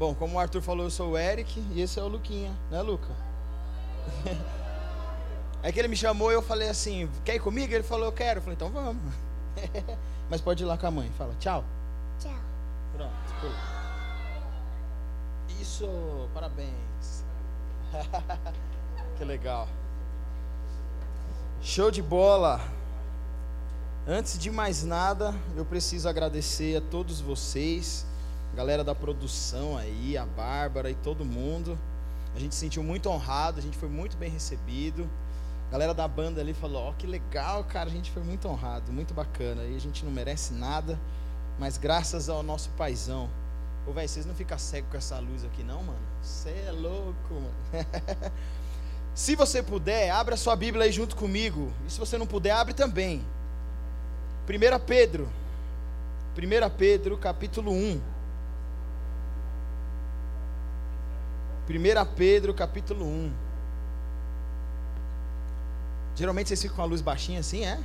Bom, como o Arthur falou, eu sou o Eric e esse é o Luquinha, né, Luca? É que ele me chamou e eu falei assim: quer ir comigo? Ele falou: eu quero. Eu falei: então vamos. Mas pode ir lá com a mãe. Fala: tchau. Tchau. Pronto. Pula. Isso, parabéns. que legal. Show de bola. Antes de mais nada, eu preciso agradecer a todos vocês, galera da produção aí, a Bárbara e todo mundo. A gente se sentiu muito honrado, a gente foi muito bem recebido. A galera da banda ali falou: Ó, oh, que legal, cara, a gente foi muito honrado, muito bacana. E a gente não merece nada, mas graças ao nosso paizão. Ô, velho, vocês não ficam cegos com essa luz aqui, não, mano? Você é louco, mano. se você puder, abra sua Bíblia aí junto comigo. E se você não puder, abre também. 1 Pedro, 1 Pedro capítulo 1. 1 Pedro capítulo 1. Geralmente vocês ficam com a luz baixinha assim, é?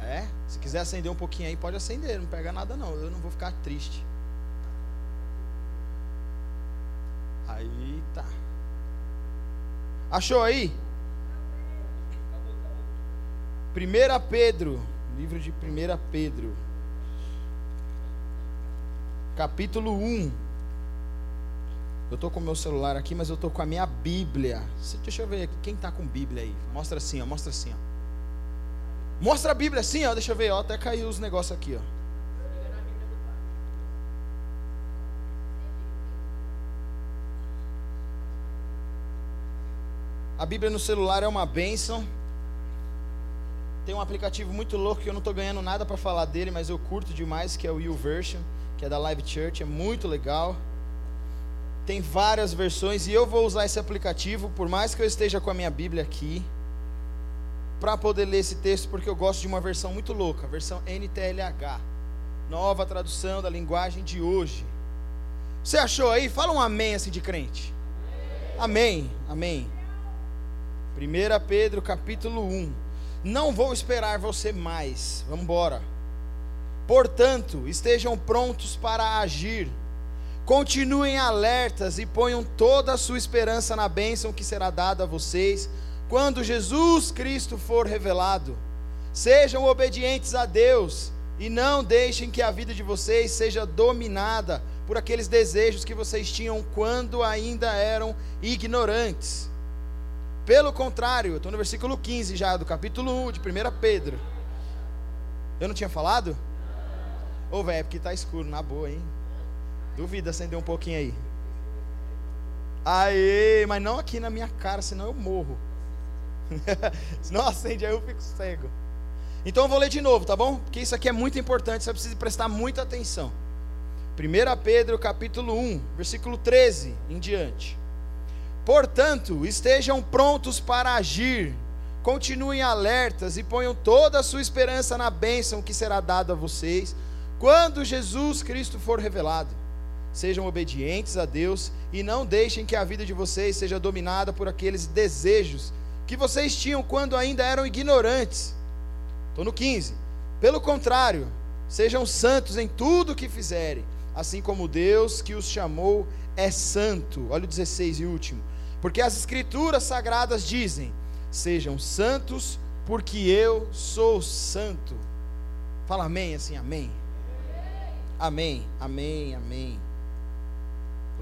É? Se quiser acender um pouquinho aí, pode acender, não pega nada não, eu não vou ficar triste. Aí tá. Achou aí? 1 Pedro, livro de 1 Pedro, capítulo 1. Eu estou com o meu celular aqui, mas eu estou com a minha Bíblia. Deixa eu ver quem está com Bíblia aí? Mostra assim, ó, mostra assim, ó. Mostra a Bíblia assim, ó, deixa eu ver, ó, até caiu os negócios aqui, ó. A Bíblia no celular é uma bênção. Tem um aplicativo muito louco que eu não estou ganhando nada para falar dele, mas eu curto demais, que é o YouVersion, que é da Live Church, é muito legal. Tem várias versões e eu vou usar esse aplicativo, por mais que eu esteja com a minha Bíblia aqui, para poder ler esse texto, porque eu gosto de uma versão muito louca, a versão NTLH, nova tradução da linguagem de hoje. Você achou aí? Fala um amém assim de crente. Amém, amém. 1 Pedro capítulo 1. Não vou esperar você mais. Vamos embora. Portanto, estejam prontos para agir. Continuem alertas e ponham toda a sua esperança na bênção que será dada a vocês quando Jesus Cristo for revelado. Sejam obedientes a Deus e não deixem que a vida de vocês seja dominada por aqueles desejos que vocês tinham quando ainda eram ignorantes. Pelo contrário, estou no versículo 15 já, do capítulo 1 de 1 Pedro. Eu não tinha falado? Ô, oh, velho, é porque está escuro, na boa, hein? Duvida acender um pouquinho aí. Aê, mas não aqui na minha cara, senão eu morro. Se não acende aí eu fico cego. Então eu vou ler de novo, tá bom? Porque isso aqui é muito importante, você precisa prestar muita atenção. 1 Pedro capítulo 1, versículo 13 em diante. Portanto, estejam prontos para agir, continuem alertas e ponham toda a sua esperança na bênção que será dada a vocês quando Jesus Cristo for revelado. Sejam obedientes a Deus e não deixem que a vida de vocês seja dominada por aqueles desejos que vocês tinham quando ainda eram ignorantes. Estou no 15. Pelo contrário, sejam santos em tudo o que fizerem, assim como Deus que os chamou é santo. Olha o 16 e último. Porque as escrituras sagradas dizem: Sejam santos, porque eu sou santo. Fala amém assim, amém. Amém, amém, amém.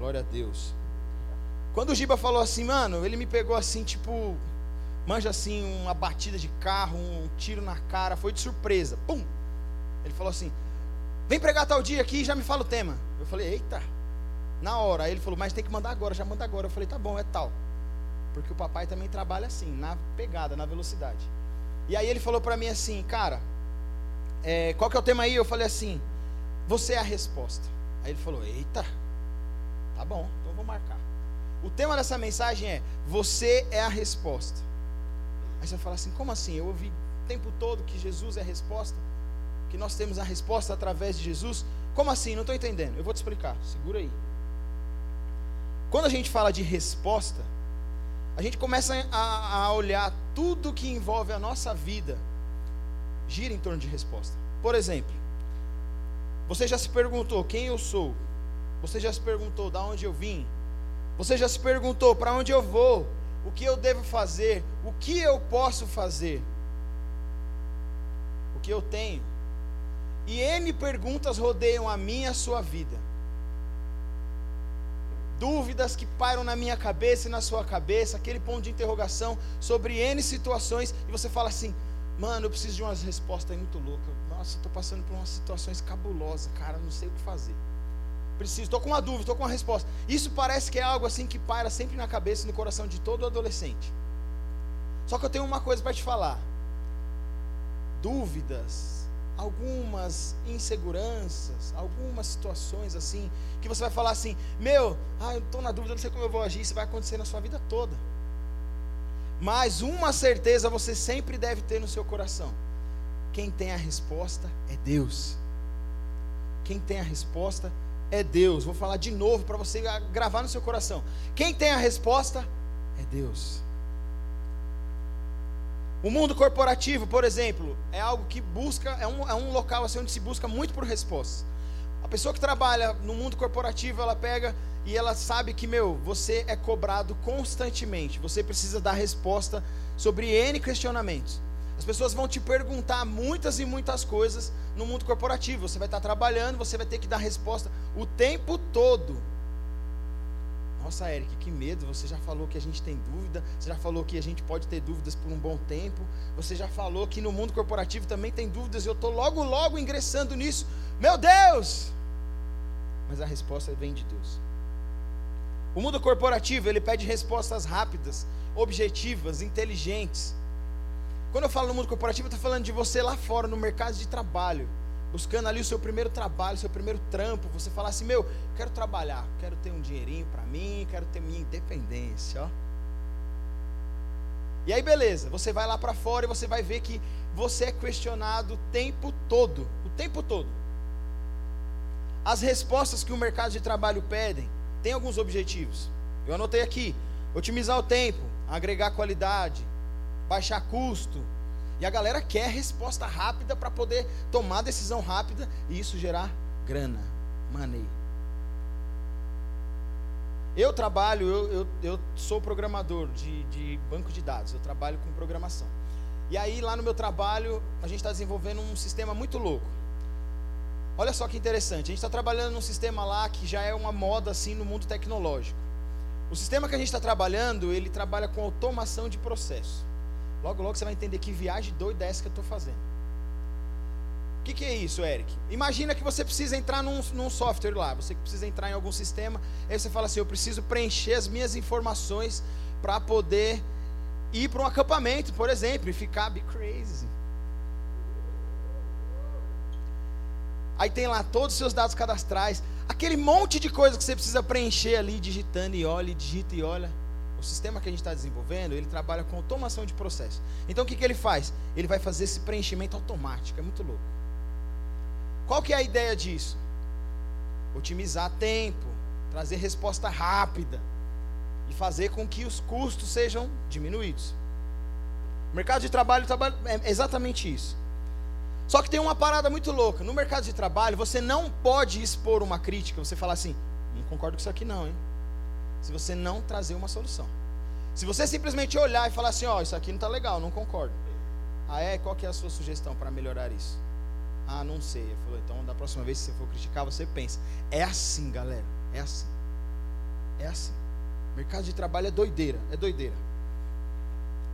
Glória a Deus. Quando o Giba falou assim, mano, ele me pegou assim, tipo, manja assim, uma batida de carro, um tiro na cara, foi de surpresa. Pum! Ele falou assim: vem pregar tal dia aqui e já me fala o tema. Eu falei, eita, na hora. Aí ele falou, mas tem que mandar agora, já manda agora. Eu falei, tá bom, é tal. Porque o papai também trabalha assim, na pegada, na velocidade. E aí ele falou para mim assim, cara, é, qual que é o tema aí? Eu falei assim, você é a resposta. Aí ele falou, eita, tá bom, então vou marcar. O tema dessa mensagem é, você é a resposta. Aí você fala assim, como assim? Eu ouvi o tempo todo que Jesus é a resposta, que nós temos a resposta através de Jesus. Como assim? Não estou entendendo. Eu vou te explicar. Segura aí. Quando a gente fala de resposta, a gente começa a, a olhar tudo que envolve a nossa vida gira em torno de resposta. Por exemplo, você já se perguntou quem eu sou? Você já se perguntou de onde eu vim? Você já se perguntou para onde eu vou? O que eu devo fazer? O que eu posso fazer? O que eu tenho? E N perguntas rodeiam a minha e a sua vida. Dúvidas que pairam na minha cabeça e na sua cabeça, aquele ponto de interrogação sobre N situações, e você fala assim: mano, eu preciso de umas respostas muito loucas. Nossa, estou passando por umas situações cabulosas, cara, não sei o que fazer. Preciso, estou com uma dúvida, estou com uma resposta. Isso parece que é algo assim que paira sempre na cabeça e no coração de todo adolescente. Só que eu tenho uma coisa para te falar. Dúvidas algumas inseguranças, algumas situações assim, que você vai falar assim: Meu, ah, eu estou na dúvida, não sei como eu vou agir. Isso vai acontecer na sua vida toda. Mas uma certeza você sempre deve ter no seu coração: quem tem a resposta é Deus. Quem tem a resposta é Deus. Vou falar de novo para você gravar no seu coração: quem tem a resposta é Deus. O mundo corporativo, por exemplo, é algo que busca, é um, é um local assim, onde se busca muito por respostas. A pessoa que trabalha no mundo corporativo, ela pega e ela sabe que, meu, você é cobrado constantemente, você precisa dar resposta sobre N questionamentos. As pessoas vão te perguntar muitas e muitas coisas no mundo corporativo. Você vai estar trabalhando, você vai ter que dar resposta o tempo todo. Nossa, Eric, que medo. Você já falou que a gente tem dúvida. Você já falou que a gente pode ter dúvidas por um bom tempo. Você já falou que no mundo corporativo também tem dúvidas. E eu estou logo, logo ingressando nisso. Meu Deus! Mas a resposta vem de Deus. O mundo corporativo, ele pede respostas rápidas, objetivas, inteligentes. Quando eu falo no mundo corporativo, eu estou falando de você lá fora, no mercado de trabalho buscando ali o seu primeiro trabalho, o seu primeiro trampo, você falar assim: meu, quero trabalhar, quero ter um dinheirinho para mim, quero ter minha independência, ó. E aí, beleza, você vai lá para fora e você vai ver que você é questionado o tempo todo o tempo todo. As respostas que o mercado de trabalho pedem têm alguns objetivos. Eu anotei aqui: otimizar o tempo, agregar qualidade, baixar custo, e a galera quer resposta rápida para poder tomar decisão rápida e isso gerar grana, money. Eu trabalho, eu, eu, eu sou programador de, de banco de dados, eu trabalho com programação. E aí, lá no meu trabalho, a gente está desenvolvendo um sistema muito louco. Olha só que interessante, a gente está trabalhando num sistema lá que já é uma moda assim no mundo tecnológico. O sistema que a gente está trabalhando, ele trabalha com automação de processo. Logo, logo você vai entender que viagem doida é essa que eu estou fazendo. O que, que, é isso, Eric? Imagina que você precisa entrar num, num, software lá, você precisa entrar em algum sistema, aí você fala assim: eu preciso preencher as minhas informações para poder ir para um acampamento, por exemplo, e ficar be crazy. Aí tem lá todos os seus dados cadastrais, aquele monte de coisa que você precisa preencher ali, digitando e olha, e digita e olha o sistema que a gente está desenvolvendo, ele trabalha com automação de processo. Então o que, que ele faz? Ele vai fazer esse preenchimento automático, é muito louco. Qual que é a ideia disso? Otimizar tempo, trazer resposta rápida e fazer com que os custos sejam diminuídos. O mercado de trabalho é exatamente isso. Só que tem uma parada muito louca. No mercado de trabalho, você não pode expor uma crítica, você falar assim, não concordo com isso aqui não, hein? Se você não trazer uma solução. Se você simplesmente olhar e falar assim, ó, oh, isso aqui não está legal, não concordo. Ah, é? Qual que é a sua sugestão para melhorar isso? Ah, não sei. Ele falou, então da próxima vez que você for criticar, você pensa. É assim, galera. É assim. É assim. Mercado de trabalho é doideira, é doideira.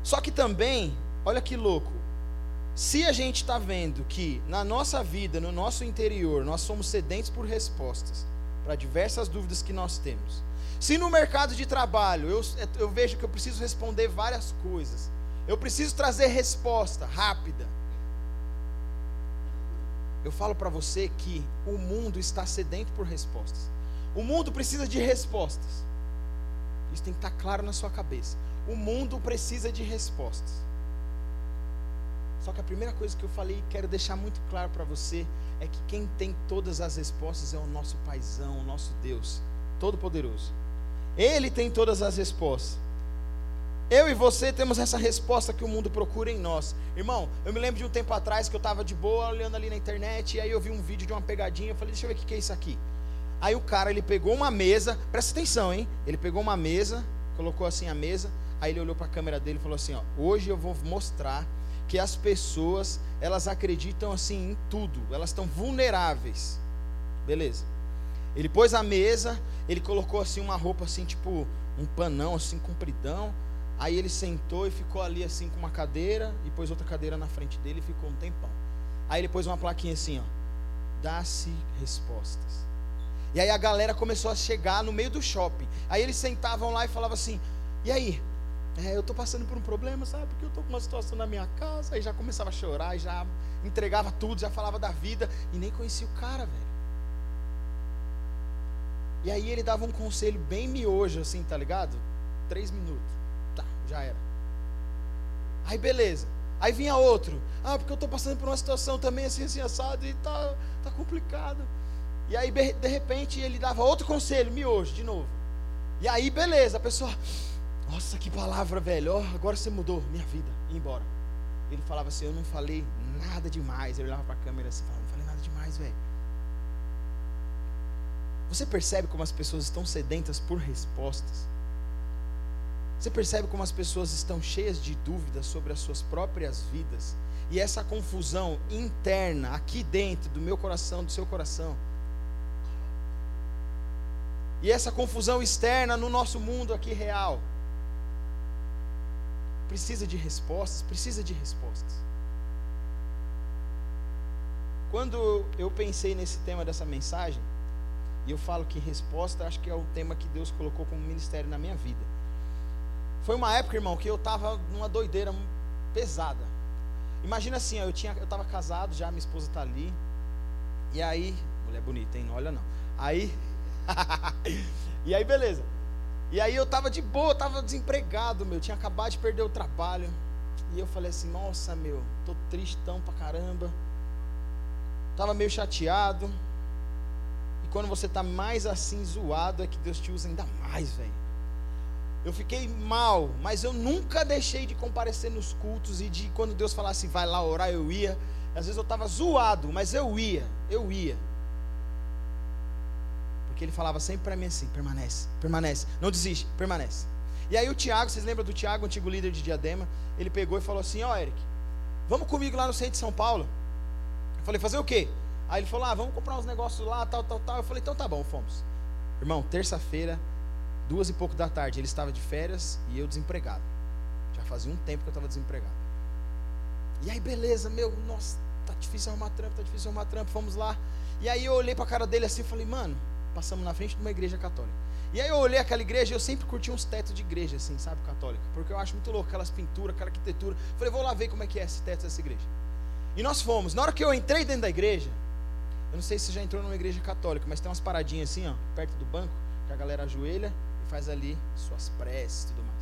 Só que também, olha que louco. Se a gente está vendo que na nossa vida, no nosso interior, nós somos sedentes por respostas para diversas dúvidas que nós temos, se no mercado de trabalho eu, eu vejo que eu preciso responder várias coisas, eu preciso trazer resposta rápida. Eu falo para você que o mundo está sedento por respostas. O mundo precisa de respostas. Isso tem que estar claro na sua cabeça. O mundo precisa de respostas. Só que a primeira coisa que eu falei e quero deixar muito claro para você é que quem tem todas as respostas é o nosso paizão, o nosso Deus, todo-poderoso. Ele tem todas as respostas. Eu e você temos essa resposta que o mundo procura em nós. Irmão, eu me lembro de um tempo atrás que eu estava de boa olhando ali na internet e aí eu vi um vídeo de uma pegadinha. Eu falei, deixa eu ver o que é isso aqui. Aí o cara, ele pegou uma mesa, presta atenção, hein? Ele pegou uma mesa, colocou assim a mesa, aí ele olhou para a câmera dele e falou assim, ó, hoje eu vou mostrar que as pessoas, elas acreditam assim em tudo, elas estão vulneráveis. Beleza. Ele pôs a mesa, ele colocou assim uma roupa assim, tipo um panão assim compridão. Aí ele sentou e ficou ali assim com uma cadeira e pôs outra cadeira na frente dele e ficou um tempão. Aí ele pôs uma plaquinha assim, ó. Dá-se respostas. E aí a galera começou a chegar no meio do shopping. Aí eles sentavam lá e falavam assim: "E aí? É, eu estou passando por um problema, sabe? Porque eu estou com uma situação na minha casa". Aí já começava a chorar, já entregava tudo, já falava da vida e nem conhecia o cara, velho. E aí ele dava um conselho bem miojo, assim, tá ligado? Três minutos. Tá, já era. Aí beleza. Aí vinha outro. Ah, porque eu estou passando por uma situação também assim, assim, assado e tá, tá complicado. E aí, de repente, ele dava outro conselho, miojo, de novo. E aí, beleza, a pessoa, nossa, que palavra, velho, oh, agora você mudou minha vida, e embora. Ele falava assim, eu não falei nada demais. Ele olhava para a câmera assim, falava, não falei nada demais, velho. Você percebe como as pessoas estão sedentas por respostas? Você percebe como as pessoas estão cheias de dúvidas sobre as suas próprias vidas? E essa confusão interna, aqui dentro do meu coração, do seu coração, e essa confusão externa no nosso mundo aqui real. Precisa de respostas, precisa de respostas. Quando eu pensei nesse tema dessa mensagem, e eu falo que resposta, acho que é o tema que Deus colocou como ministério na minha vida. Foi uma época, irmão, que eu estava numa doideira pesada. Imagina assim, eu tinha, eu estava casado já, minha esposa está ali. E aí, mulher bonita, hein? Olha não. Aí e aí, beleza. E aí eu tava de boa, tava desempregado, meu. Tinha acabado de perder o trabalho. E eu falei assim, nossa, meu, tô tristão pra caramba. Tava meio chateado. Quando você tá mais assim zoado, é que Deus te usa ainda mais, velho. Eu fiquei mal, mas eu nunca deixei de comparecer nos cultos e de quando Deus falasse vai lá orar, eu ia. Às vezes eu estava zoado, mas eu ia, eu ia. Porque ele falava sempre para mim assim: permanece, permanece, não desiste, permanece. E aí o Tiago, vocês lembram do Tiago, antigo líder de Diadema? Ele pegou e falou assim: Ó, oh, Eric, vamos comigo lá no centro de São Paulo. Eu falei: fazer o quê? Aí ele falou: ah, vamos comprar uns negócios lá, tal, tal, tal. Eu falei: então tá bom, fomos. Irmão, terça-feira, duas e pouco da tarde, ele estava de férias e eu desempregado. Já fazia um tempo que eu estava desempregado. E aí, beleza, meu, nossa, tá difícil arrumar trampo, tá difícil arrumar trampo, vamos lá. E aí eu olhei para a cara dele assim e falei: mano passamos na frente de uma igreja católica. E aí eu olhei aquela igreja e eu sempre curti uns tetos de igreja, assim, sabe, católica. Porque eu acho muito louco aquelas pinturas, aquela arquitetura. Falei, vou lá ver como é que é esse teto dessa igreja. E nós fomos. Na hora que eu entrei dentro da igreja, eu não sei se já entrou numa igreja católica, mas tem umas paradinhas assim, ó, perto do banco, que a galera ajoelha e faz ali suas preces e tudo mais.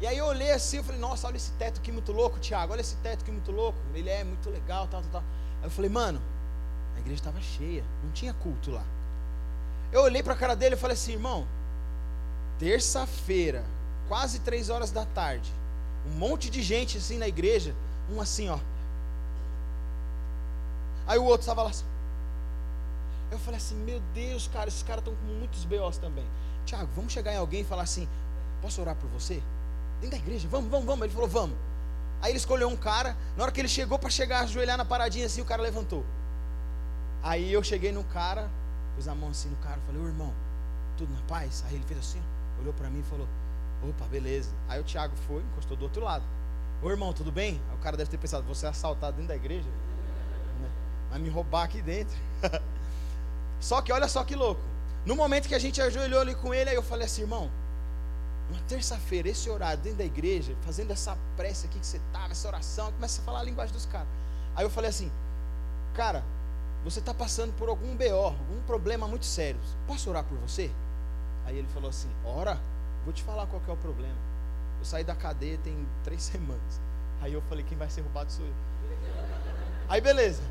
E aí eu olhei assim, eu falei, nossa, olha esse teto aqui muito louco, Tiago, olha esse teto aqui muito louco. Ele é muito legal, tal, tal, tal. Aí eu falei, mano, a igreja estava cheia, não tinha culto lá. Eu olhei para a cara dele e falei assim, irmão, terça-feira, quase três horas da tarde, um monte de gente assim na igreja, um assim, ó. Aí o outro estava lá assim. Eu falei assim, meu Deus, cara, esses caras estão com muitos BOs também. Tiago, vamos chegar em alguém e falar assim, posso orar por você? Dentro da igreja, vamos, vamos, vamos. Ele falou, vamos. Aí ele escolheu um cara, na hora que ele chegou para chegar, ajoelhar na paradinha assim, o cara levantou. Aí eu cheguei no cara, pus a mão assim no cara, falei, ô irmão, tudo na paz? Aí ele fez assim, olhou para mim e falou, opa, beleza. Aí o Thiago foi, encostou do outro lado. Ô irmão, tudo bem? Aí o cara deve ter pensado, você é assaltado dentro da igreja? Vai me roubar aqui dentro. só que olha só que louco. No momento que a gente ajoelhou ali com ele, aí eu falei assim, irmão, uma terça-feira, esse horário dentro da igreja, fazendo essa prece aqui que você estava, tá, essa oração, começa a falar a linguagem dos caras. Aí eu falei assim, cara, você está passando por algum BO, algum problema muito sério. Posso orar por você? Aí ele falou assim: Ora, vou te falar qual é o problema. Eu saí da cadeia tem três semanas. Aí eu falei: Quem vai ser roubado sou eu. Aí beleza.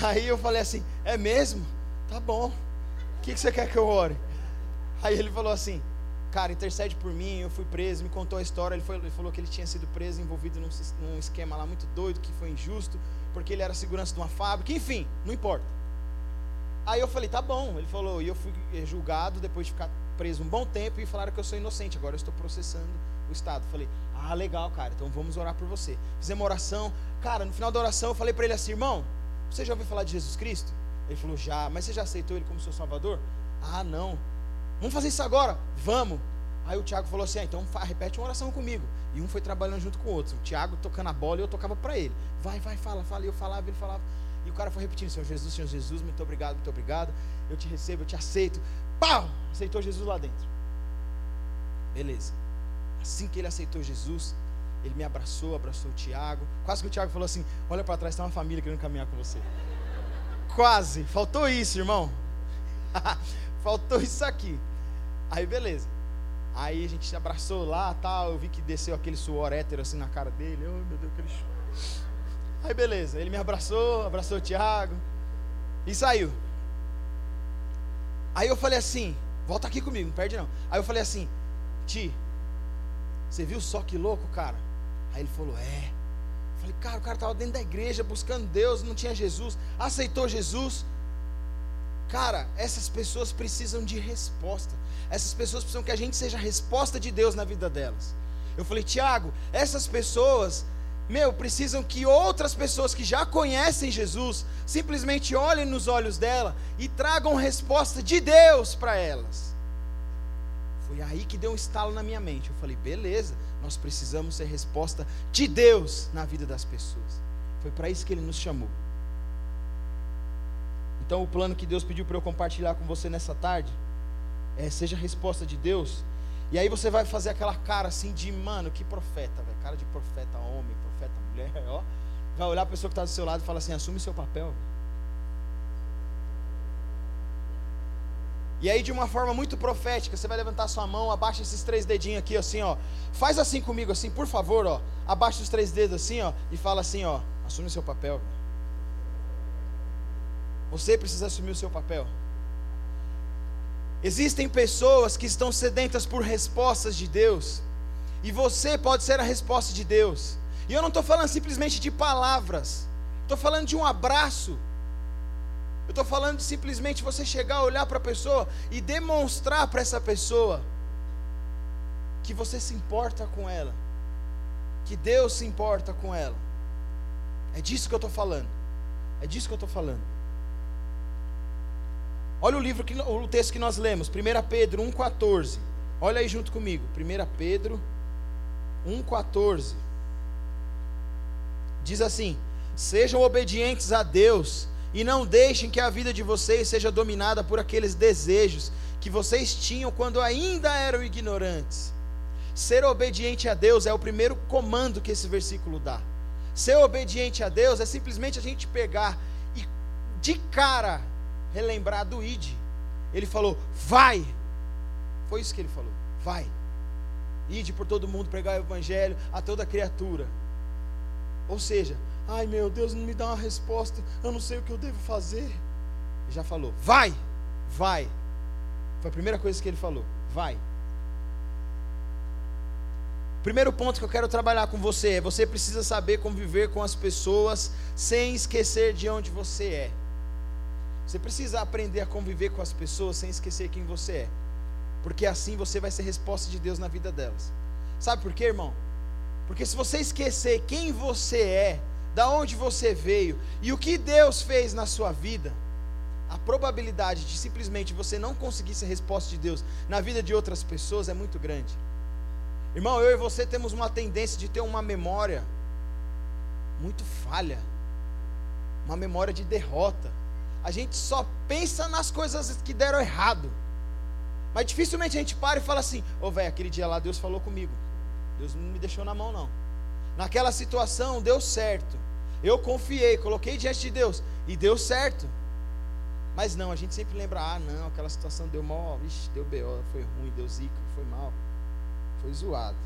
Aí eu falei assim: É mesmo? Tá bom. O que, que você quer que eu ore? Aí ele falou assim: Cara, intercede por mim. Eu fui preso. Me contou a história. Ele, foi, ele falou que ele tinha sido preso, envolvido num, num esquema lá muito doido, que foi injusto porque ele era segurança de uma fábrica, enfim, não importa. Aí eu falei, tá bom. Ele falou, e eu fui julgado depois de ficar preso um bom tempo e falaram que eu sou inocente. Agora eu estou processando o Estado. Falei, ah, legal, cara, então vamos orar por você. Fizemos uma oração. Cara, no final da oração eu falei para ele assim, irmão, você já ouviu falar de Jesus Cristo? Ele falou, já, mas você já aceitou ele como seu salvador? Ah, não. Vamos fazer isso agora? Vamos. Aí o Tiago falou assim: ah, então repete uma oração comigo. E um foi trabalhando junto com o outro. O Tiago tocando a bola e eu tocava para ele. Vai, vai, fala, fala. E eu falava, ele falava. E o cara foi repetindo: Senhor Jesus, Senhor Jesus, muito obrigado, muito obrigado. Eu te recebo, eu te aceito. Pau! Aceitou Jesus lá dentro. Beleza. Assim que ele aceitou Jesus, ele me abraçou, abraçou o Tiago. Quase que o Tiago falou assim: Olha para trás, tem uma família querendo caminhar com você. Quase. Faltou isso, irmão. Faltou isso aqui. Aí, beleza. Aí a gente se abraçou lá, tal. Eu vi que desceu aquele suor hétero assim na cara dele. Oh, meu Deus, aquele. Aí beleza, ele me abraçou, abraçou o Tiago e saiu. Aí eu falei assim: volta aqui comigo, não perde não. Aí eu falei assim: Ti, você viu só que louco, cara? Aí ele falou: É. Eu falei: Cara, o cara estava dentro da igreja buscando Deus, não tinha Jesus, aceitou Jesus. Cara, essas pessoas precisam de resposta. Essas pessoas precisam que a gente seja a resposta de Deus na vida delas. Eu falei, Tiago, essas pessoas, meu, precisam que outras pessoas que já conhecem Jesus simplesmente olhem nos olhos dela e tragam resposta de Deus para elas. Foi aí que deu um estalo na minha mente. Eu falei, beleza, nós precisamos ser resposta de Deus na vida das pessoas. Foi para isso que ele nos chamou. Então, o plano que Deus pediu para eu compartilhar com você nessa tarde é seja a resposta de Deus. E aí você vai fazer aquela cara assim de, mano, que profeta, velho. Cara de profeta homem, profeta mulher, ó. Vai olhar a pessoa que está do seu lado e fala assim: assume seu papel. Véio. E aí, de uma forma muito profética, você vai levantar sua mão, abaixa esses três dedinhos aqui, assim, ó. Faz assim comigo, assim, por favor, ó. Abaixa os três dedos assim, ó. E fala assim, ó. Assume seu papel. Você precisa assumir o seu papel. Existem pessoas que estão sedentas por respostas de Deus, e você pode ser a resposta de Deus. E eu não estou falando simplesmente de palavras, estou falando de um abraço. Eu estou falando de simplesmente você chegar, olhar para a pessoa e demonstrar para essa pessoa que você se importa com ela, que Deus se importa com ela. É disso que eu estou falando. É disso que eu estou falando. Olha o livro que o texto que nós lemos, 1 Pedro 1,14. Olha aí junto comigo. 1 Pedro 1,14. Diz assim: Sejam obedientes a Deus e não deixem que a vida de vocês seja dominada por aqueles desejos que vocês tinham quando ainda eram ignorantes. Ser obediente a Deus é o primeiro comando que esse versículo dá. Ser obediente a Deus é simplesmente a gente pegar e de cara relembrar do ID. Ele falou: vai. Foi isso que ele falou: vai. Ide por todo mundo pregar o evangelho a toda criatura. Ou seja, ai meu Deus, não me dá uma resposta, eu não sei o que eu devo fazer. Já falou: vai, vai. Foi a primeira coisa que ele falou: vai. Primeiro ponto que eu quero trabalhar com você é: você precisa saber conviver com as pessoas sem esquecer de onde você é. Você precisa aprender a conviver com as pessoas sem esquecer quem você é. Porque assim você vai ser resposta de Deus na vida delas. Sabe por quê, irmão? Porque se você esquecer quem você é, da onde você veio e o que Deus fez na sua vida, a probabilidade de simplesmente você não conseguir ser resposta de Deus na vida de outras pessoas é muito grande. Irmão, eu e você temos uma tendência de ter uma memória muito falha, uma memória de derrota a gente só pensa nas coisas que deram errado. Mas dificilmente a gente para e fala assim: Ô oh, velho, aquele dia lá Deus falou comigo. Deus não me deixou na mão, não. Naquela situação deu certo. Eu confiei, coloquei diante de Deus e deu certo. Mas não, a gente sempre lembra: ah, não, aquela situação deu mal, ixi, deu BO, foi ruim, deu zica, foi mal, foi zoado.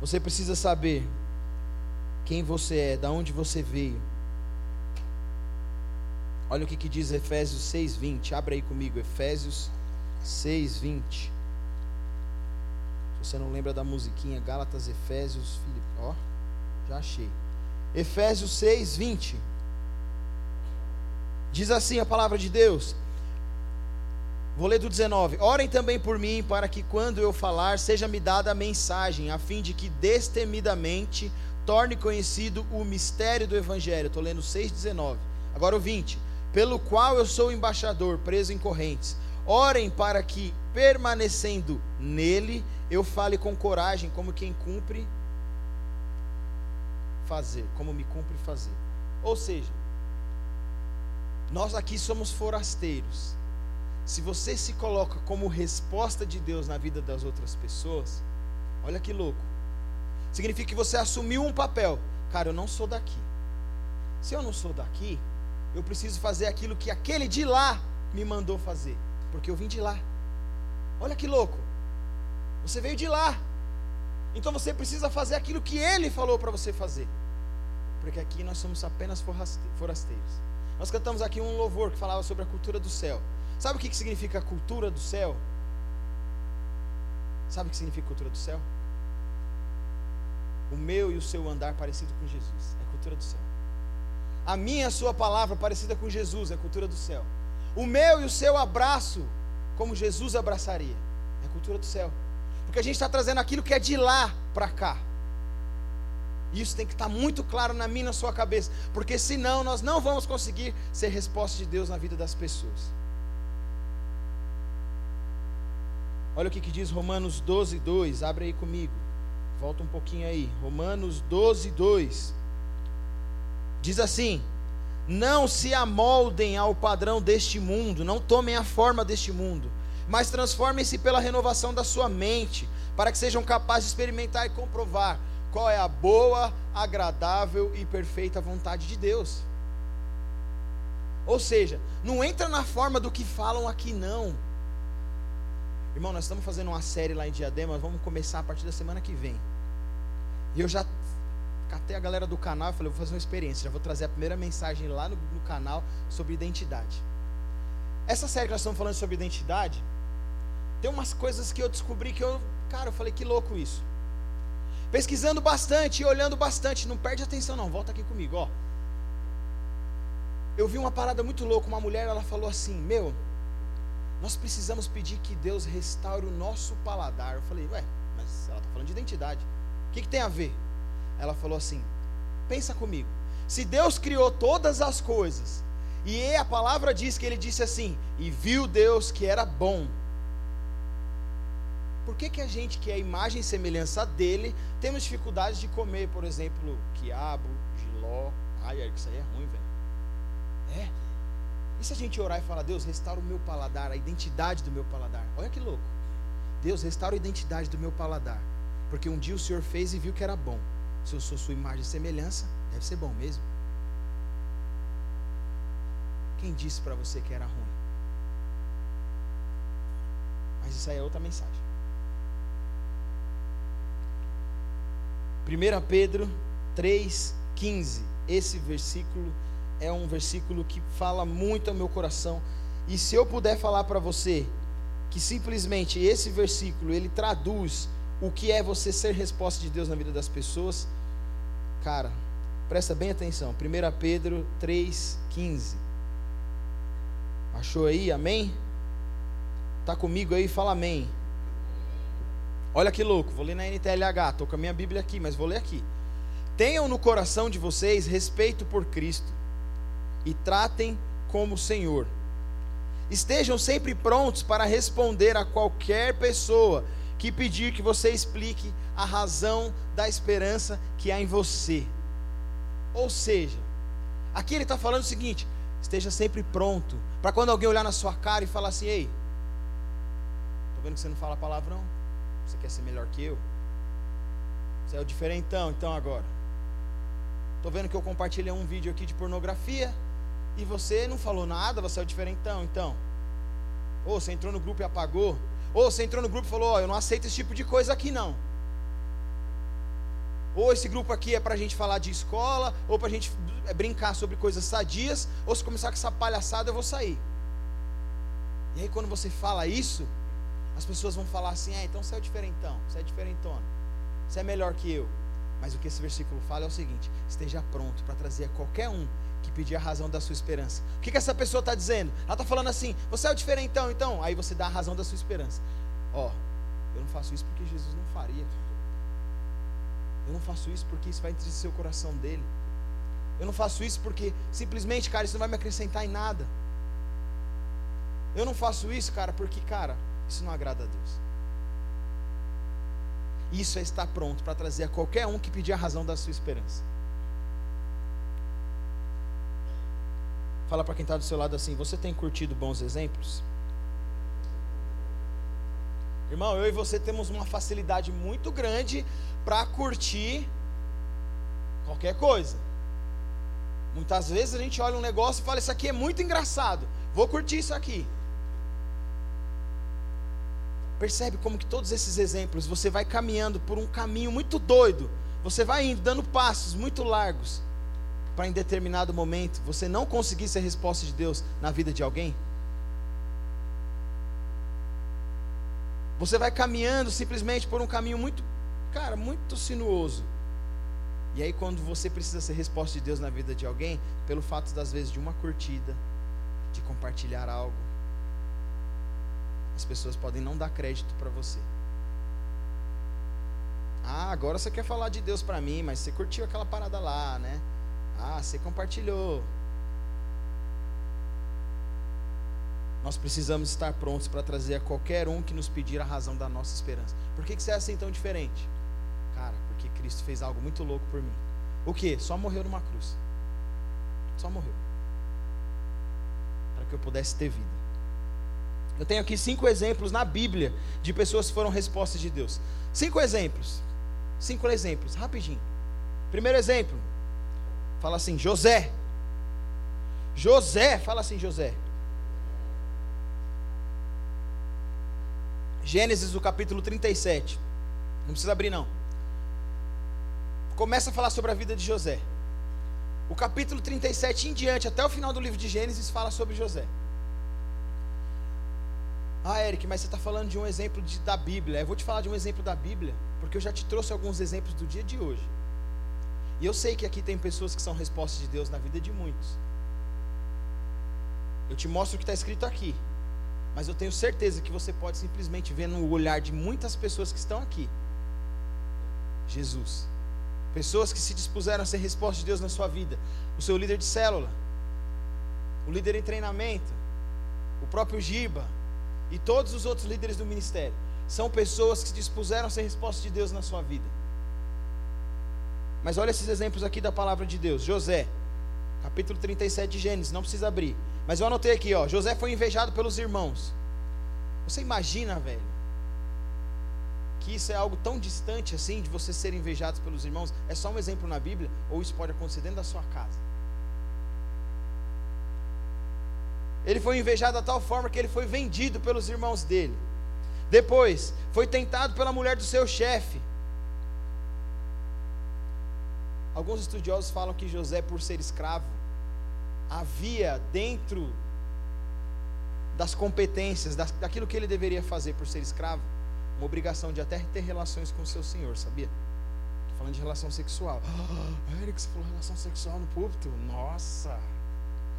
Você precisa saber quem você é, da onde você veio. Olha o que, que diz Efésios 6:20. Abra aí comigo, Efésios 6:20. Você não lembra da musiquinha Gálatas, Efésios, Filipe, ó, já achei. Efésios 6:20. Diz assim a palavra de Deus. Vou ler do 19. Orem também por mim, para que quando eu falar, seja-me dada a mensagem, a fim de que destemidamente torne conhecido o mistério do Evangelho. Estou lendo 6,19. Agora o 20. Pelo qual eu sou embaixador, preso em correntes. Orem para que, permanecendo nele, eu fale com coragem, como quem cumpre fazer, como me cumpre fazer. Ou seja, nós aqui somos forasteiros. Se você se coloca como resposta de Deus na vida das outras pessoas, olha que louco. Significa que você assumiu um papel. Cara, eu não sou daqui. Se eu não sou daqui, eu preciso fazer aquilo que aquele de lá me mandou fazer, porque eu vim de lá. Olha que louco. Você veio de lá. Então você precisa fazer aquilo que ele falou para você fazer. Porque aqui nós somos apenas forasteiros. Nós cantamos aqui um louvor que falava sobre a cultura do céu. Sabe o que significa cultura do céu? Sabe o que significa cultura do céu? O meu e o seu andar parecido com Jesus é cultura do céu. A minha e a sua palavra parecida com Jesus é cultura do céu. O meu e o seu abraço, como Jesus abraçaria, é cultura do céu. Porque a gente está trazendo aquilo que é de lá para cá. Isso tem que estar muito claro na minha e na sua cabeça, porque senão nós não vamos conseguir ser resposta de Deus na vida das pessoas. Olha o que, que diz Romanos 12, 2. Abre aí comigo. Volta um pouquinho aí. Romanos 12, 2. Diz assim: Não se amoldem ao padrão deste mundo, não tomem a forma deste mundo, mas transformem-se pela renovação da sua mente, para que sejam capazes de experimentar e comprovar qual é a boa, agradável e perfeita vontade de Deus. Ou seja, não entra na forma do que falam aqui não. Irmão, nós estamos fazendo uma série lá em Diadema, vamos começar a partir da semana que vem. E eu já catei a galera do canal e falei, vou fazer uma experiência, já vou trazer a primeira mensagem lá no, no canal sobre identidade. Essa série que nós estamos falando sobre identidade, tem umas coisas que eu descobri que eu, cara, eu falei que louco isso pesquisando bastante e olhando bastante. Não perde atenção, não. Volta aqui comigo, ó. Eu vi uma parada muito louca. Uma mulher, ela falou assim: Meu, nós precisamos pedir que Deus restaure o nosso paladar. Eu falei: Ué, mas ela está falando de identidade. O que, que tem a ver? Ela falou assim: Pensa comigo. Se Deus criou todas as coisas, e a palavra diz que ele disse assim: E viu Deus que era bom por que, que a gente, que é a imagem e semelhança dele, temos dificuldade de comer, por exemplo, quiabo, giló? Ai, isso aí é ruim, velho. É. E se a gente orar e falar, Deus, restaura o meu paladar, a identidade do meu paladar? Olha que louco. Deus, restaura a identidade do meu paladar. Porque um dia o Senhor fez e viu que era bom. Se eu sou sua imagem e semelhança, deve ser bom mesmo. Quem disse para você que era ruim? Mas isso aí é outra mensagem. 1 Pedro 3,15. Esse versículo é um versículo que fala muito ao meu coração. E se eu puder falar para você que simplesmente esse versículo ele traduz o que é você ser resposta de Deus na vida das pessoas, cara, presta bem atenção. 1 Pedro 3,15. Achou aí? Amém? Tá comigo aí? Fala amém. Olha que louco, vou ler na NTLH, estou com a minha Bíblia aqui, mas vou ler aqui. Tenham no coração de vocês respeito por Cristo e tratem como Senhor. Estejam sempre prontos para responder a qualquer pessoa que pedir que você explique a razão da esperança que há em você. Ou seja, aqui ele está falando o seguinte: esteja sempre pronto para quando alguém olhar na sua cara e falar assim: ei, estou vendo que você não fala palavrão. Você quer ser melhor que eu? Você é o diferentão, então agora. Estou vendo que eu compartilhei um vídeo aqui de pornografia e você não falou nada, você é o diferentão, então. Ou você entrou no grupo e apagou. Ou você entrou no grupo e falou: oh, Eu não aceito esse tipo de coisa aqui, não. Ou esse grupo aqui é para a gente falar de escola, ou para a gente brincar sobre coisas sadias, ou se começar com essa palhaçada, eu vou sair. E aí, quando você fala isso, as pessoas vão falar assim: é, então você é diferentão, você é diferentona, você é melhor que eu. Mas o que esse versículo fala é o seguinte: esteja pronto para trazer a qualquer um pedir a razão da sua esperança. O que, que essa pessoa está dizendo? Ela está falando assim: você é o diferentão, então. Aí você dá a razão da sua esperança. Ó, eu não faço isso porque Jesus não faria. Eu não faço isso porque isso vai entristecer o coração dele. Eu não faço isso porque simplesmente, cara, isso não vai me acrescentar em nada. Eu não faço isso, cara, porque, cara, isso não agrada a Deus. Isso é estar pronto para trazer a qualquer um que pedir a razão da sua esperança. Fala para quem está do seu lado assim: Você tem curtido bons exemplos? Irmão, eu e você temos uma facilidade muito grande para curtir qualquer coisa. Muitas vezes a gente olha um negócio e fala: Isso aqui é muito engraçado, vou curtir isso aqui. Percebe como que todos esses exemplos você vai caminhando por um caminho muito doido, você vai indo, dando passos muito largos, para em determinado momento você não conseguir ser resposta de Deus na vida de alguém? Você vai caminhando simplesmente por um caminho muito, cara, muito sinuoso. E aí, quando você precisa ser resposta de Deus na vida de alguém, pelo fato das vezes de uma curtida, de compartilhar algo, as pessoas podem não dar crédito para você. Ah, agora você quer falar de Deus para mim, mas você curtiu aquela parada lá, né? Ah, você compartilhou. Nós precisamos estar prontos para trazer a qualquer um que nos pedir a razão da nossa esperança. Por que, que você é assim tão diferente? Cara, porque Cristo fez algo muito louco por mim. O que? Só morreu numa cruz. Só morreu. Para que eu pudesse ter vida. Eu tenho aqui cinco exemplos na Bíblia de pessoas que foram respostas de Deus. Cinco exemplos. Cinco exemplos, rapidinho. Primeiro exemplo, fala assim: José. José, fala assim, José. Gênesis, o capítulo 37. Não precisa abrir, não. Começa a falar sobre a vida de José. O capítulo 37 em diante, até o final do livro de Gênesis, fala sobre José. Ah, Eric, mas você está falando de um exemplo de, da Bíblia. Eu vou te falar de um exemplo da Bíblia, porque eu já te trouxe alguns exemplos do dia de hoje. E eu sei que aqui tem pessoas que são respostas de Deus na vida de muitos. Eu te mostro o que está escrito aqui. Mas eu tenho certeza que você pode simplesmente ver no olhar de muitas pessoas que estão aqui. Jesus. Pessoas que se dispuseram a ser resposta de Deus na sua vida. O seu líder de célula, o líder em treinamento, o próprio Giba e todos os outros líderes do ministério. São pessoas que se dispuseram a ser resposta de Deus na sua vida. Mas olha esses exemplos aqui da palavra de Deus. José, capítulo 37 de Gênesis, não precisa abrir. Mas eu anotei aqui, ó, José foi invejado pelos irmãos. Você imagina, velho, que isso é algo tão distante assim de você ser invejado pelos irmãos? É só um exemplo na Bíblia ou isso pode acontecer dentro da sua casa? Ele foi invejado de tal forma que ele foi vendido pelos irmãos dele. Depois, foi tentado pela mulher do seu chefe. Alguns estudiosos falam que José, por ser escravo, havia dentro das competências, daquilo que ele deveria fazer por ser escravo, uma obrigação de até ter relações com o seu senhor, sabia? Estou falando de relação sexual. Ah, Eric, você falou relação sexual no púlpito? Nossa!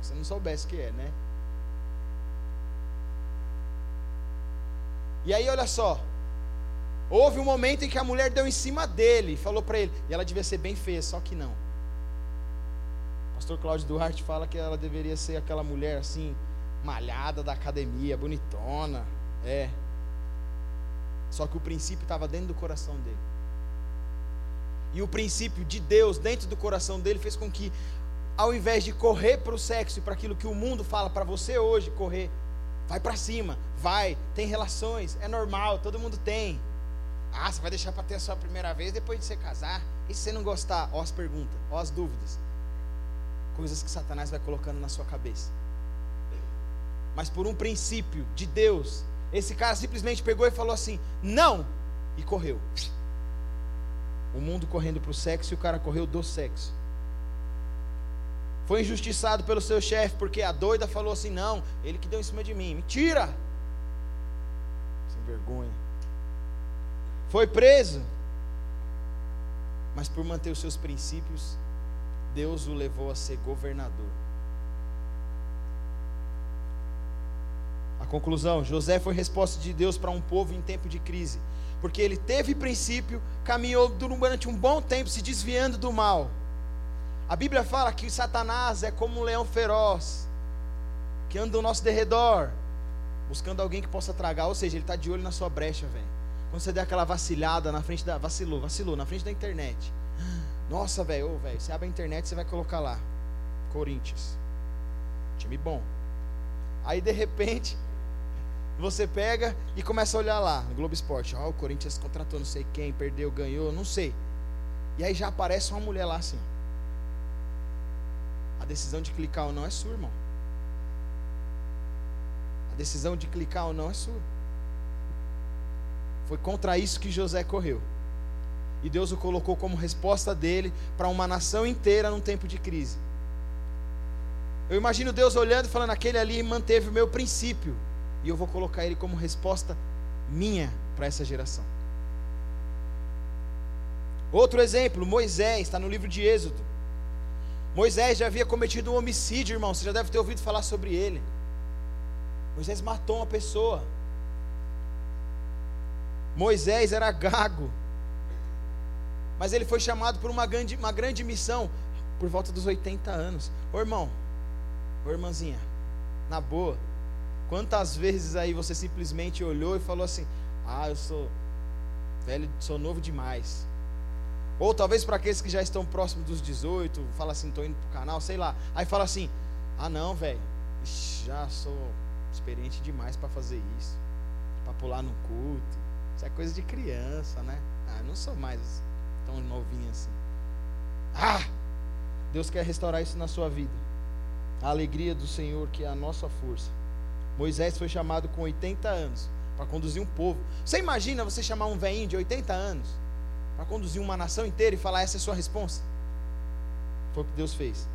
Se você não soubesse o que é, né? E aí, olha só. Houve um momento em que a mulher deu em cima dele, falou para ele, e ela devia ser bem feia, só que não pastor Cláudio Duarte fala que ela deveria ser aquela mulher assim, malhada da academia, bonitona. É. Só que o princípio estava dentro do coração dele. E o princípio de Deus dentro do coração dele fez com que, ao invés de correr para o sexo e para aquilo que o mundo fala para você hoje, correr, vai para cima, vai, tem relações, é normal, todo mundo tem. Ah, você vai deixar para ter a sua primeira vez depois de você casar? E se você não gostar? Ó as perguntas, ó as dúvidas coisas que Satanás vai colocando na sua cabeça. Mas por um princípio de Deus, esse cara simplesmente pegou e falou assim: não, e correu. O mundo correndo para o sexo e o cara correu do sexo. Foi injustiçado pelo seu chefe, porque a doida falou assim: não, ele que deu em cima de mim. Mentira! Sem vergonha. Foi preso, mas por manter os seus princípios, Deus o levou a ser governador. A conclusão: José foi resposta de Deus para um povo em tempo de crise, porque ele teve princípio, caminhou durante um bom tempo se desviando do mal. A Bíblia fala que Satanás é como um leão feroz, que anda ao nosso derredor, buscando alguém que possa tragar, ou seja, ele está de olho na sua brecha, velho. Quando você der aquela vacilhada na frente da. Vacilou, vacilou, na frente da internet. Nossa, velho, velho, você abre a internet você vai colocar lá. Corinthians. Time bom. Aí de repente, você pega e começa a olhar lá no Globo Esporte. Ó, oh, o Corinthians contratou não sei quem, perdeu, ganhou, não sei. E aí já aparece uma mulher lá assim. A decisão de clicar ou não é sua, irmão. A decisão de clicar ou não é sua. Foi contra isso que José correu. E Deus o colocou como resposta dele para uma nação inteira num tempo de crise. Eu imagino Deus olhando e falando: aquele ali manteve o meu princípio e eu vou colocar ele como resposta minha para essa geração. Outro exemplo, Moisés, está no livro de Êxodo. Moisés já havia cometido um homicídio, irmão. Você já deve ter ouvido falar sobre ele. Moisés matou uma pessoa. Moisés era gago. Mas ele foi chamado por uma grande, uma grande missão por volta dos 80 anos. Ô irmão, ô irmãzinha, na boa, Quantas vezes aí você simplesmente olhou e falou assim: Ah, eu sou velho, sou novo demais. Ou talvez para aqueles que já estão próximos dos 18, fala assim, estou indo para o canal, sei lá. Aí fala assim: Ah, não, velho, já sou experiente demais para fazer isso, para pular no culto. Isso é coisa de criança, né? Ah, não sou mais tão novinho assim. Ah! Deus quer restaurar isso na sua vida. A alegria do Senhor, que é a nossa força. Moisés foi chamado com 80 anos para conduzir um povo. Você imagina você chamar um velhinho de 80 anos para conduzir uma nação inteira e falar essa é a sua resposta? Foi o que Deus fez.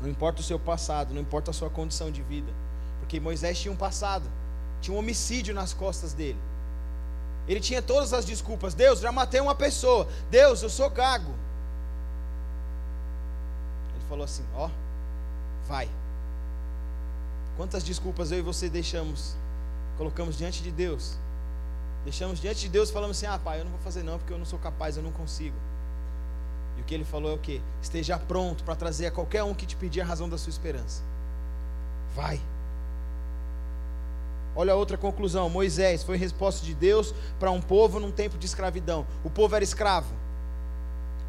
Não importa o seu passado, não importa a sua condição de vida, porque Moisés tinha um passado, tinha um homicídio nas costas dele. Ele tinha todas as desculpas. Deus, já matei uma pessoa. Deus, eu sou gago. Ele falou assim: Ó, vai. Quantas desculpas eu e você deixamos, colocamos diante de Deus? Deixamos diante de Deus falamos assim: ah, pai, eu não vou fazer não, porque eu não sou capaz, eu não consigo. E o que ele falou é o que? Esteja pronto para trazer a qualquer um que te pedir a razão da sua esperança. Vai. Olha a outra conclusão: Moisés foi resposta de Deus para um povo num tempo de escravidão. O povo era escravo,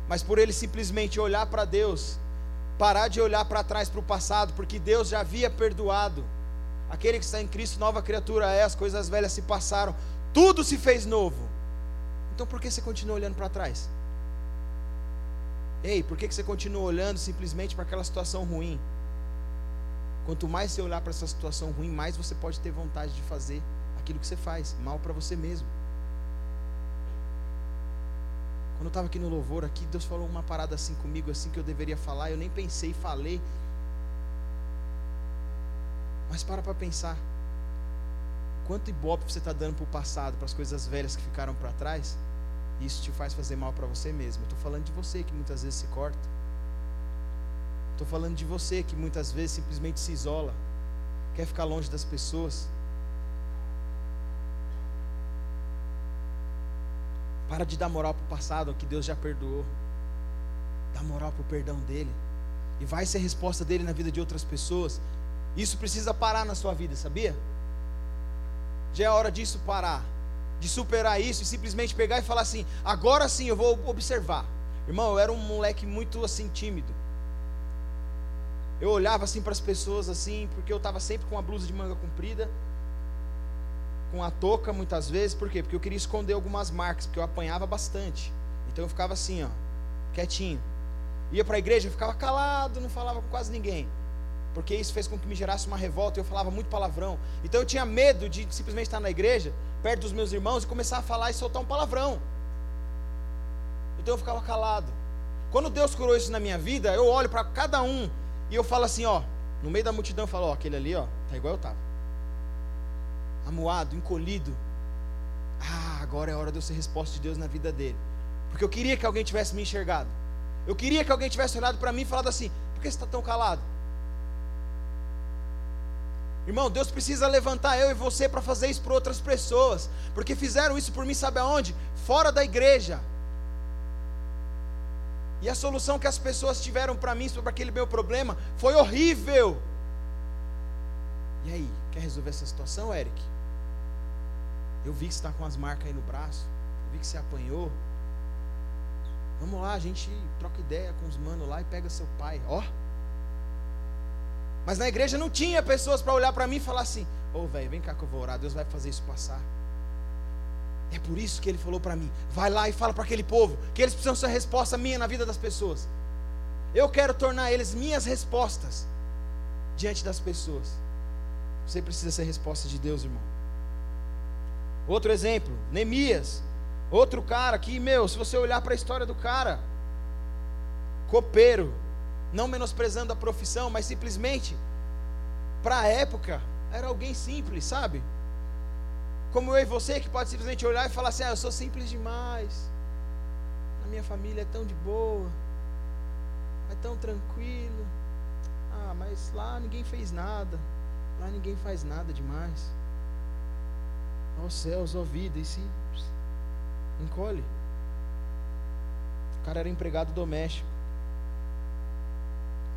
mas por ele simplesmente olhar para Deus, parar de olhar para trás para o passado, porque Deus já havia perdoado. Aquele que está em Cristo, nova criatura é, as coisas velhas se passaram, tudo se fez novo. Então por que você continua olhando para trás? Ei, por que você continua olhando simplesmente para aquela situação ruim? Quanto mais você olhar para essa situação ruim, mais você pode ter vontade de fazer aquilo que você faz, mal para você mesmo. Quando eu estava aqui no louvor, aqui, Deus falou uma parada assim comigo, assim que eu deveria falar, eu nem pensei e falei. Mas para para pensar. Quanto ibope você está dando para o passado, para as coisas velhas que ficaram para trás? Isso te faz fazer mal para você mesmo. Estou falando de você que muitas vezes se corta. Estou falando de você que muitas vezes simplesmente se isola, quer ficar longe das pessoas. Para de dar moral para o passado, que Deus já perdoou. Dá moral para o perdão dele. E vai ser resposta dele na vida de outras pessoas. Isso precisa parar na sua vida, sabia? Já é hora disso parar. De superar isso e simplesmente pegar e falar assim: agora sim eu vou observar. Irmão, eu era um moleque muito assim tímido. Eu olhava assim para as pessoas assim, porque eu estava sempre com uma blusa de manga comprida com a touca muitas vezes, por quê? Porque eu queria esconder algumas marcas, porque eu apanhava bastante. Então eu ficava assim, ó, quietinho. Ia para a igreja, eu ficava calado, não falava com quase ninguém. Porque isso fez com que me gerasse uma revolta e eu falava muito palavrão. Então eu tinha medo de simplesmente estar na igreja, perto dos meus irmãos, e começar a falar e soltar um palavrão. Então eu ficava calado. Quando Deus curou isso na minha vida, eu olho para cada um e eu falo assim, ó, no meio da multidão, eu falo, ó, aquele ali, ó, tá igual eu tava amuado, encolhido. Ah, agora é hora de eu ser resposta de Deus na vida dele. Porque eu queria que alguém tivesse me enxergado. Eu queria que alguém tivesse olhado para mim e falado assim: por que você está tão calado? Irmão, Deus precisa levantar eu e você para fazer isso para outras pessoas, porque fizeram isso por mim, sabe aonde? Fora da igreja. E a solução que as pessoas tiveram para mim sobre aquele meu problema foi horrível. E aí, quer resolver essa situação, Eric? Eu vi que você está com as marcas aí no braço, eu vi que você apanhou. Vamos lá, a gente troca ideia com os manos lá e pega seu pai, ó. Mas na igreja não tinha pessoas para olhar para mim e falar assim: Ô oh, velho, vem cá que eu vou orar, Deus vai fazer isso passar. É por isso que ele falou para mim: vai lá e fala para aquele povo que eles precisam ser resposta minha na vida das pessoas. Eu quero tornar eles minhas respostas diante das pessoas. Você precisa ser resposta de Deus, irmão. Outro exemplo, Neemias. Outro cara que, meu, se você olhar para a história do cara, copeiro, não menosprezando a profissão, mas simplesmente, para a época, era alguém simples, sabe? Como eu e você, que pode simplesmente olhar e falar assim: ah, eu sou simples demais, a minha família é tão de boa, é tão tranquilo, ah, mas lá ninguém fez nada, lá ninguém faz nada demais. Ó céus, ó vida, e se encolhe. O cara era empregado doméstico.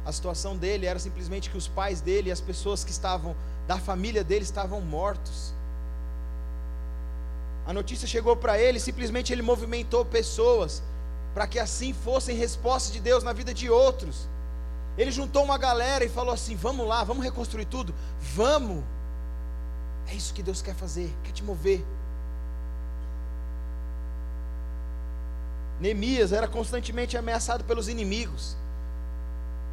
A situação dele era simplesmente que os pais dele e as pessoas que estavam da família dele estavam mortos. A notícia chegou para ele, simplesmente ele movimentou pessoas para que assim fossem respostas de Deus na vida de outros. Ele juntou uma galera e falou assim: "Vamos lá, vamos reconstruir tudo. Vamos. É isso que Deus quer fazer, quer te mover." Neemias era constantemente ameaçado pelos inimigos.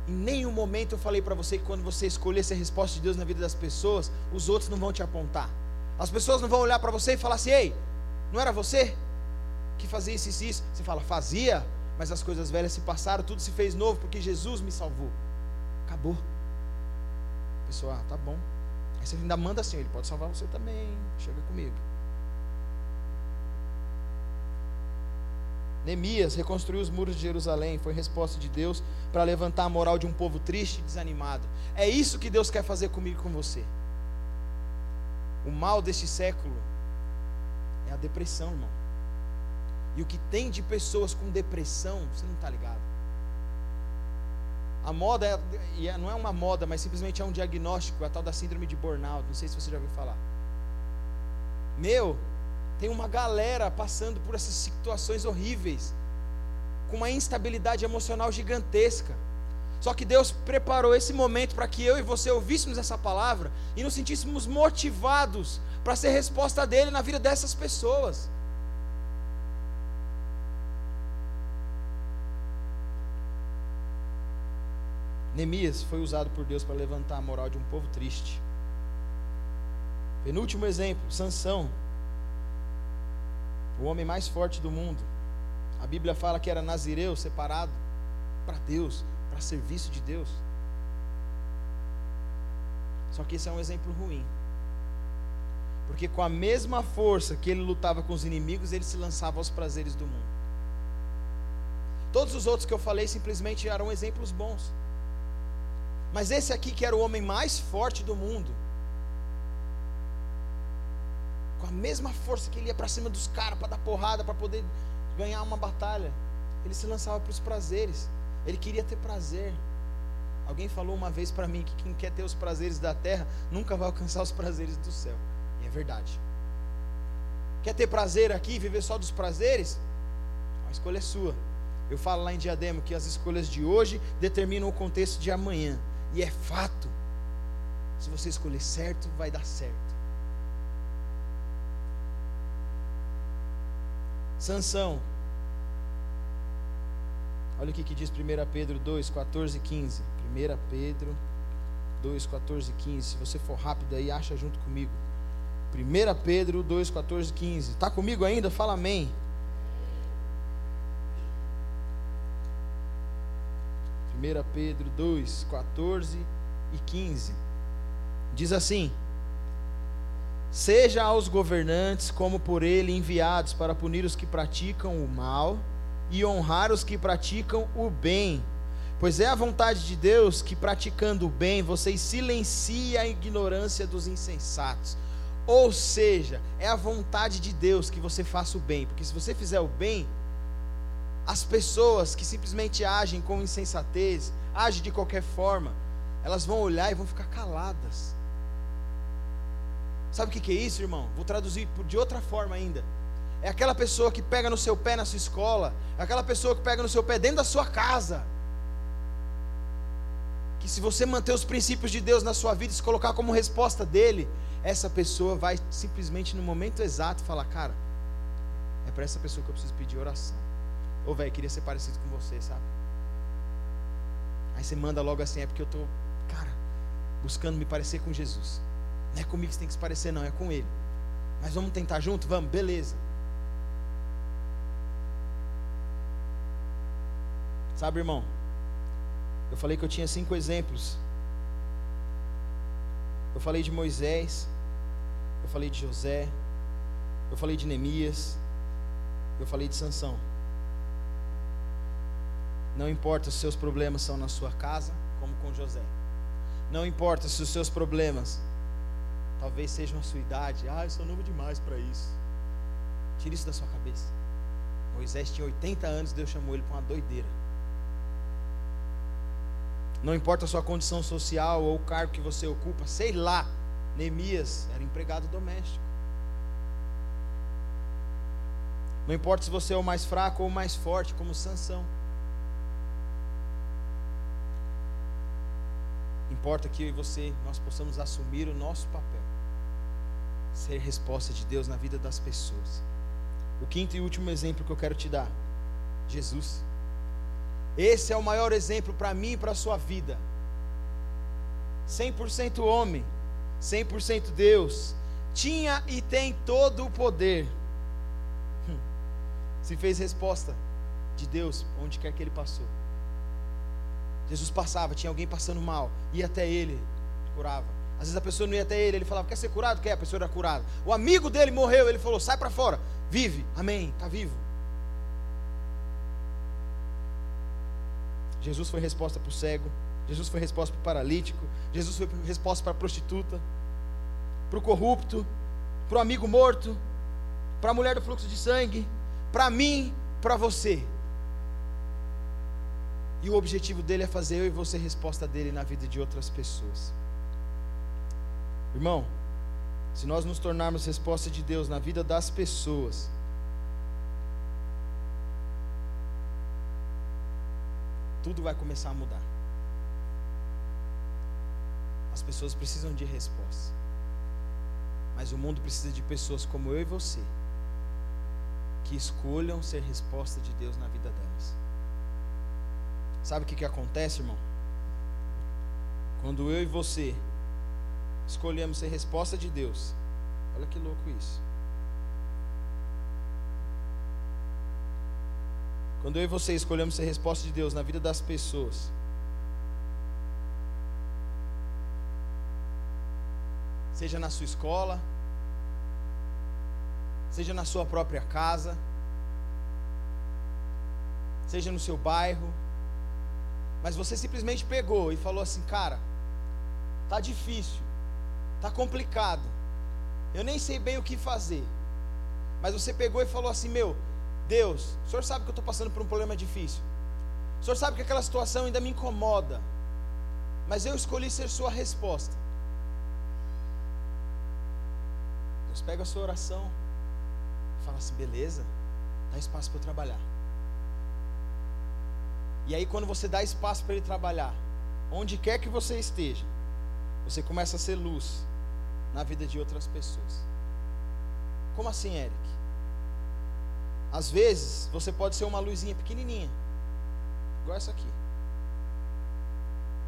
Em nenhum momento eu falei para você que quando você escolher ser resposta de Deus na vida das pessoas, os outros não vão te apontar. As pessoas não vão olhar para você e falar assim: ei, não era você que fazia isso e isso? Você fala, fazia, mas as coisas velhas se passaram, tudo se fez novo porque Jesus me salvou. Acabou. A pessoa, ah, tá bom. Aí você ainda manda assim: ele pode salvar você também, chega comigo. Neemias reconstruiu os muros de Jerusalém, foi resposta de Deus para levantar a moral de um povo triste e desanimado. É isso que Deus quer fazer comigo e com você. O mal deste século é a depressão, irmão. E o que tem de pessoas com depressão, você não está ligado. A moda é, é, não é uma moda, mas simplesmente é um diagnóstico, a tal da síndrome de burnout. Não sei se você já ouviu falar. Meu, tem uma galera passando por essas situações horríveis, com uma instabilidade emocional gigantesca. Só que Deus preparou esse momento para que eu e você ouvíssemos essa palavra e nos sentíssemos motivados para ser resposta dele na vida dessas pessoas. Neemias foi usado por Deus para levantar a moral de um povo triste. Penúltimo exemplo, Sansão o homem mais forte do mundo. A Bíblia fala que era nazireu, separado para Deus, para serviço de Deus. Só que esse é um exemplo ruim. Porque com a mesma força que ele lutava com os inimigos, ele se lançava aos prazeres do mundo. Todos os outros que eu falei simplesmente eram exemplos bons. Mas esse aqui, que era o homem mais forte do mundo, com a mesma força que ele ia para cima dos caras para dar porrada, para poder ganhar uma batalha, ele se lançava para os prazeres. Ele queria ter prazer. Alguém falou uma vez para mim que quem quer ter os prazeres da terra nunca vai alcançar os prazeres do céu. E é verdade. Quer ter prazer aqui, viver só dos prazeres? A escolha é sua. Eu falo lá em Diadema que as escolhas de hoje determinam o contexto de amanhã. E é fato. Se você escolher certo, vai dar certo. Sansão. Olha o que, que diz 1 Pedro 2, 14 e 15. 1 Pedro 2, 14 e 15. Se você for rápido aí, acha junto comigo. 1 Pedro 2, 14 e 15. Está comigo ainda? Fala amém. Primeira Pedro 2, 14 e 15. Diz assim: seja aos governantes como por ele enviados para punir os que praticam o mal e honrar os que praticam o bem. Pois é a vontade de Deus que, praticando o bem, vocês silenciem a ignorância dos insensatos. Ou seja, é a vontade de Deus que você faça o bem, porque se você fizer o bem, as pessoas que simplesmente agem com insensatez, agem de qualquer forma, elas vão olhar e vão ficar caladas. Sabe o que é isso, irmão? Vou traduzir de outra forma ainda. É aquela pessoa que pega no seu pé na sua escola, é aquela pessoa que pega no seu pé dentro da sua casa. Que se você manter os princípios de Deus na sua vida e se colocar como resposta dele, essa pessoa vai simplesmente no momento exato falar: Cara, é para essa pessoa que eu preciso pedir oração. Ô, velho, queria ser parecido com você, sabe? Aí você manda logo assim: É porque eu estou, cara, buscando me parecer com Jesus. Não é comigo que você tem que se parecer, não, é com Ele. Mas vamos tentar junto? Vamos, beleza. Sabe, irmão? Eu falei que eu tinha cinco exemplos. Eu falei de Moisés, eu falei de José, eu falei de Neemias, eu falei de Sansão. Não importa se os seus problemas são na sua casa, como com José. Não importa se os seus problemas talvez sejam a sua idade. Ah, eu sou novo demais para isso. Tire isso da sua cabeça. Moisés tinha 80 anos, Deus chamou ele para uma doideira. Não importa a sua condição social ou o cargo que você ocupa, sei lá. Neemias era empregado doméstico. Não importa se você é o mais fraco ou o mais forte, como Sansão. Importa que eu e você nós possamos assumir o nosso papel. Ser resposta de Deus na vida das pessoas. O quinto e último exemplo que eu quero te dar, Jesus. Esse é o maior exemplo para mim e para a sua vida. 100% homem, 100% Deus, tinha e tem todo o poder. Hum. Se fez resposta de Deus onde quer que ele passou. Jesus passava, tinha alguém passando mal, ia até ele, curava. Às vezes a pessoa não ia até ele, ele falava: Quer ser curado? Quer? A pessoa era curada. O amigo dele morreu, ele falou: Sai para fora, vive, amém, está vivo. Jesus foi resposta para o cego, Jesus foi resposta para o paralítico, Jesus foi resposta para a prostituta para o corrupto, para o amigo morto, para a mulher do fluxo de sangue, para mim, para você. E o objetivo dele é fazer eu e você resposta dele na vida de outras pessoas. Irmão, se nós nos tornarmos resposta de Deus na vida das pessoas, tudo vai começar a mudar. As pessoas precisam de resposta. Mas o mundo precisa de pessoas como eu e você, que escolham ser resposta de Deus na vida delas. Sabe o que, que acontece, irmão? Quando eu e você escolhemos ser resposta de Deus, olha que louco isso. Quando eu e você escolhemos ser resposta de Deus na vida das pessoas, seja na sua escola, seja na sua própria casa, seja no seu bairro, mas você simplesmente pegou e falou assim, cara, tá difícil, tá complicado, eu nem sei bem o que fazer, mas você pegou e falou assim, meu, Deus, o senhor sabe que eu estou passando por um problema difícil, o senhor sabe que aquela situação ainda me incomoda, mas eu escolhi ser sua resposta. Deus pega a sua oração e fala assim: beleza, dá espaço para eu trabalhar. E aí, quando você dá espaço para ele trabalhar, onde quer que você esteja, você começa a ser luz na vida de outras pessoas. Como assim, Eric? Às vezes, você pode ser uma luzinha pequenininha, igual essa aqui.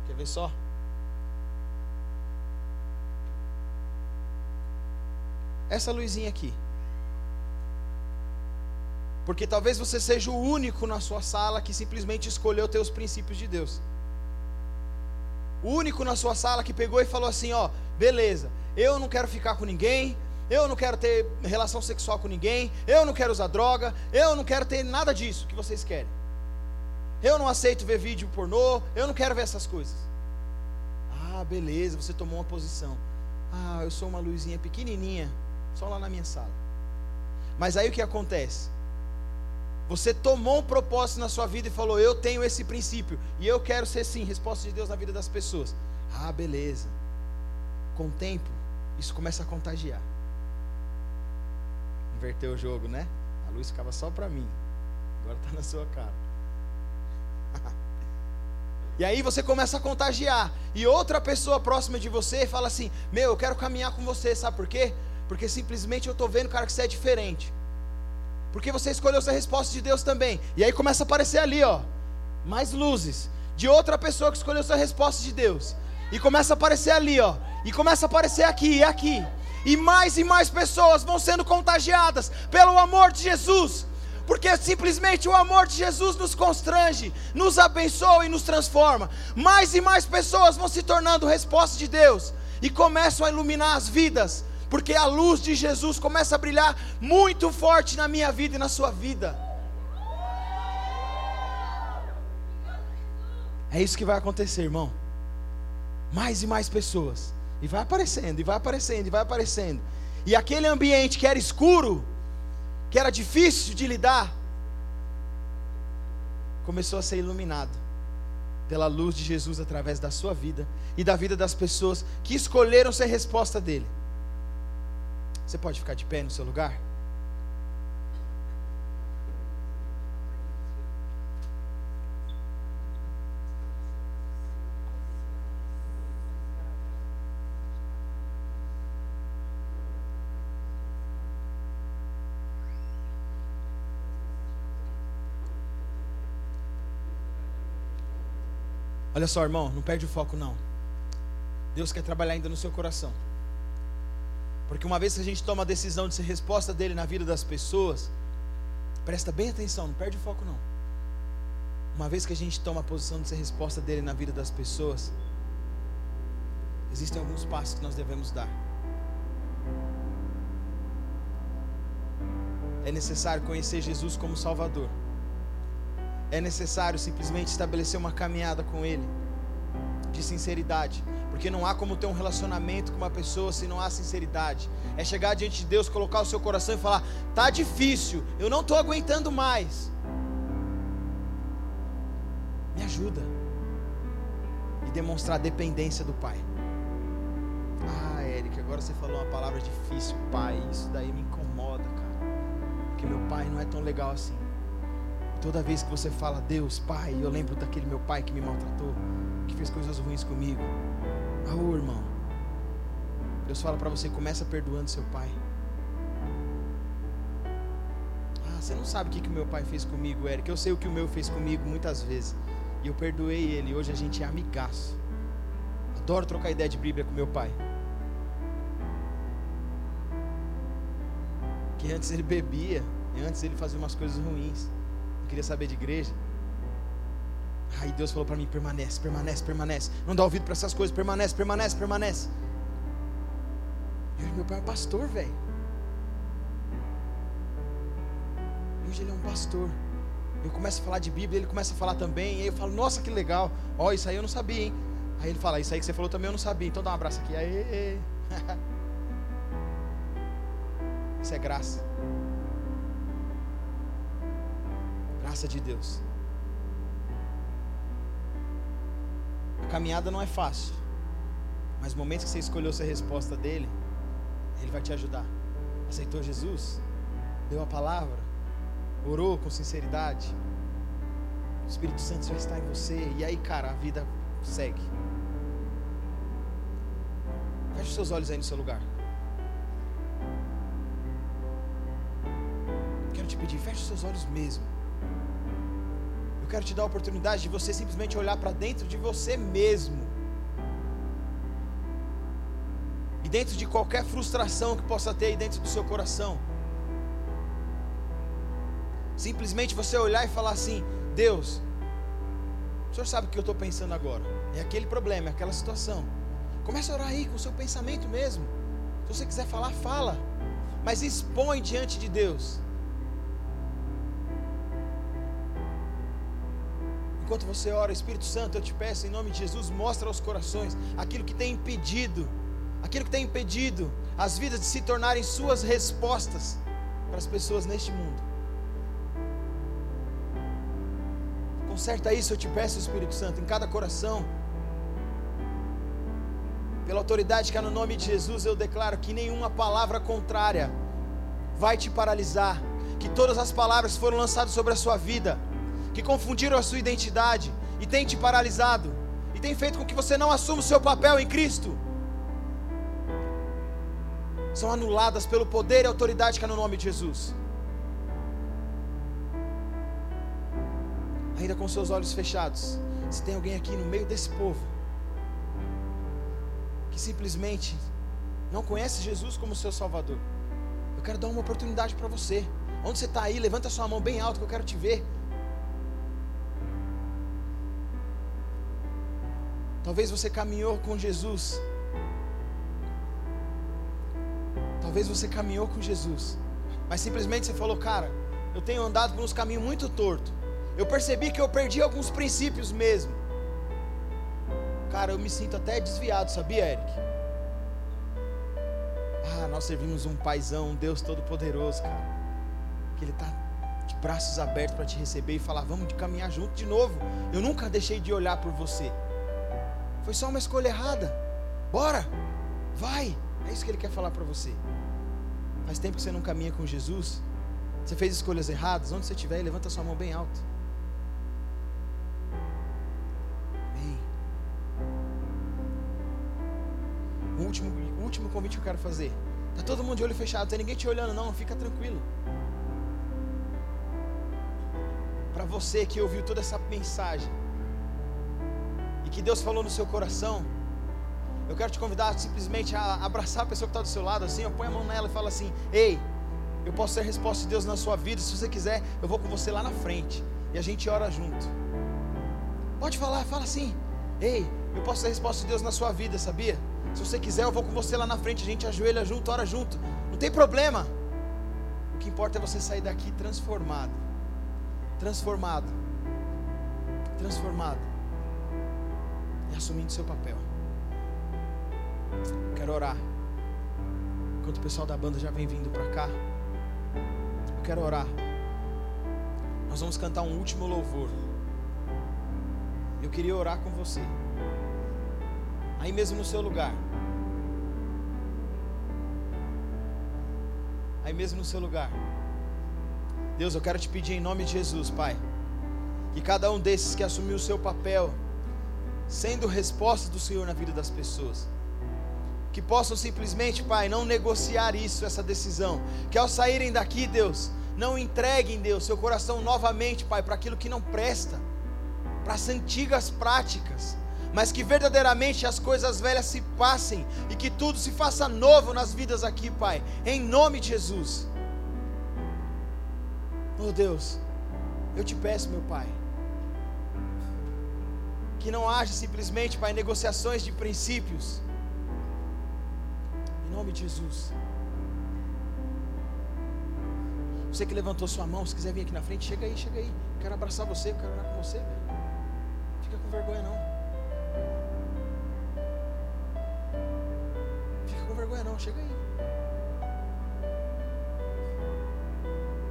Quer ver só? essa luzinha aqui. Porque talvez você seja o único na sua sala que simplesmente escolheu ter os princípios de Deus. O único na sua sala que pegou e falou assim: ó, beleza, eu não quero ficar com ninguém, eu não quero ter relação sexual com ninguém, eu não quero usar droga, eu não quero ter nada disso que vocês querem. Eu não aceito ver vídeo pornô, eu não quero ver essas coisas. Ah, beleza, você tomou uma posição. Ah, eu sou uma luzinha pequenininha, só lá na minha sala. Mas aí o que acontece? Você tomou um propósito na sua vida e falou: Eu tenho esse princípio e eu quero ser sim, resposta de Deus na vida das pessoas. Ah, beleza. Com o tempo, isso começa a contagiar. Inverteu o jogo, né? A luz ficava só para mim, agora está na sua cara. e aí você começa a contagiar. E outra pessoa próxima de você fala assim: Meu, eu quero caminhar com você, sabe por quê? Porque simplesmente eu estou vendo, cara, que você é diferente. Porque você escolheu essa resposta de Deus também. E aí começa a aparecer ali, ó, mais luzes de outra pessoa que escolheu essa resposta de Deus. E começa a aparecer ali, ó, e começa a aparecer aqui e aqui. E mais e mais pessoas vão sendo contagiadas pelo amor de Jesus. Porque simplesmente o amor de Jesus nos constrange, nos abençoa e nos transforma. Mais e mais pessoas vão se tornando resposta de Deus e começam a iluminar as vidas porque a luz de Jesus começa a brilhar muito forte na minha vida e na sua vida. É isso que vai acontecer, irmão. Mais e mais pessoas. E vai aparecendo, e vai aparecendo, e vai aparecendo. E aquele ambiente que era escuro, que era difícil de lidar, começou a ser iluminado pela luz de Jesus através da sua vida e da vida das pessoas que escolheram ser resposta dele. Você pode ficar de pé no seu lugar? Olha só, irmão, não perde o foco não. Deus quer trabalhar ainda no seu coração. Porque uma vez que a gente toma a decisão de ser resposta dele na vida das pessoas, presta bem atenção, não perde o foco não. Uma vez que a gente toma a posição de ser resposta dele na vida das pessoas, existem alguns passos que nós devemos dar. É necessário conhecer Jesus como Salvador. É necessário simplesmente estabelecer uma caminhada com Ele, de sinceridade. Porque não há como ter um relacionamento com uma pessoa se não há sinceridade. É chegar diante de Deus, colocar o seu coração e falar: tá difícil, eu não estou aguentando mais. Me ajuda. E demonstrar dependência do Pai. Ah, Eric, agora você falou uma palavra difícil, Pai. Isso daí me incomoda, cara. Porque meu pai não é tão legal assim. Toda vez que você fala Deus, Pai, eu lembro daquele meu pai que me maltratou, que fez coisas ruins comigo. Ah, irmão. Deus fala para você, começa perdoando seu pai. Ah, você não sabe o que, que meu pai fez comigo, Eric. Eu sei o que o meu fez comigo muitas vezes. E eu perdoei ele. Hoje a gente é amigaço. Adoro trocar ideia de Bíblia com meu pai. Que antes ele bebia, e antes ele fazia umas coisas ruins. Queria saber de igreja. Aí Deus falou para mim: permanece, permanece, permanece. Não dá ouvido para essas coisas, permanece, permanece, permanece. E meu pai é pastor, velho. Hoje ele é um pastor. Eu começo a falar de Bíblia, ele começa a falar também. E aí eu falo: nossa, que legal. Ó, isso aí eu não sabia, hein? Aí ele fala: isso aí que você falou também eu não sabia. Então dá um abraço aqui. Aê. Isso é graça. Graça de Deus. A caminhada não é fácil. Mas no momento que você escolheu ser resposta dele, ele vai te ajudar. Aceitou Jesus? Deu a palavra? Orou com sinceridade? O Espírito Santo já está em você. E aí, cara, a vida segue. Feche os seus olhos aí no seu lugar. Quero te pedir, feche os seus olhos mesmo. Eu quero te dar a oportunidade de você simplesmente olhar para dentro de você mesmo. E dentro de qualquer frustração que possa ter aí dentro do seu coração. Simplesmente você olhar e falar assim: Deus, o Senhor sabe o que eu estou pensando agora. É aquele problema, é aquela situação. Comece a orar aí com o seu pensamento mesmo. Se você quiser falar, fala. Mas expõe diante de Deus. Enquanto você ora, Espírito Santo, eu te peço em nome de Jesus, mostra aos corações aquilo que tem impedido, aquilo que tem impedido as vidas de se tornarem suas respostas para as pessoas neste mundo. Conserta isso, eu te peço, Espírito Santo, em cada coração. Pela autoridade que há no nome de Jesus, eu declaro que nenhuma palavra contrária vai te paralisar. Que todas as palavras foram lançadas sobre a sua vida, que confundiram a sua identidade e têm te paralisado, e tem feito com que você não assuma o seu papel em Cristo, são anuladas pelo poder e autoridade que há no nome de Jesus. Ainda com seus olhos fechados, se tem alguém aqui no meio desse povo que simplesmente não conhece Jesus como seu Salvador, eu quero dar uma oportunidade para você. Onde você está aí, levanta sua mão bem alto que eu quero te ver. Talvez você caminhou com Jesus Talvez você caminhou com Jesus, mas simplesmente você falou, cara, eu tenho andado por uns caminhos muito torto. Eu percebi que eu perdi alguns princípios mesmo. Cara, eu me sinto até desviado, sabia, Eric? Ah, nós servimos um paizão, um Deus todo-poderoso, cara. Que Ele está de braços abertos para te receber e falar: vamos caminhar junto de novo. Eu nunca deixei de olhar por você. Foi só uma escolha errada. Bora, vai. É isso que Ele quer falar para você. Faz tempo que você não caminha com Jesus. Você fez escolhas erradas. Onde você estiver, levanta sua mão bem alto. O último, o último convite que eu quero fazer. Tá todo mundo de olho fechado, tem ninguém te olhando, não. Fica tranquilo. Para você que ouviu toda essa mensagem que Deus falou no seu coração, eu quero te convidar simplesmente a abraçar a pessoa que está do seu lado, assim, põe a mão nela e fala assim: Ei, eu posso ser a resposta de Deus na sua vida. Se você quiser, eu vou com você lá na frente e a gente ora junto. Pode falar, fala assim: Ei, eu posso ser a resposta de Deus na sua vida, sabia? Se você quiser, eu vou com você lá na frente, a gente ajoelha junto, ora junto. Não tem problema. O que importa é você sair daqui transformado. Transformado. Transformado. Assumindo seu papel. Quero orar. Enquanto o pessoal da banda já vem vindo para cá, eu quero orar. Nós vamos cantar um último louvor. Eu queria orar com você. Aí mesmo no seu lugar. Aí mesmo no seu lugar. Deus, eu quero te pedir em nome de Jesus, Pai, que cada um desses que assumiu o seu papel, sendo resposta do Senhor na vida das pessoas, que possam simplesmente, Pai, não negociar isso, essa decisão. Que ao saírem daqui, Deus, não entreguem, Deus, seu coração novamente, Pai, para aquilo que não presta, para as antigas práticas, mas que verdadeiramente as coisas velhas se passem e que tudo se faça novo nas vidas aqui, Pai, em nome de Jesus. Oh Deus, eu te peço, meu Pai, que não haja simplesmente, Pai, negociações de princípios nome de Jesus. Você que levantou sua mão, se quiser vir aqui na frente, chega aí, chega aí. Quero abraçar você, quero orar com você. Fica com vergonha não. Fica com vergonha não, chega aí.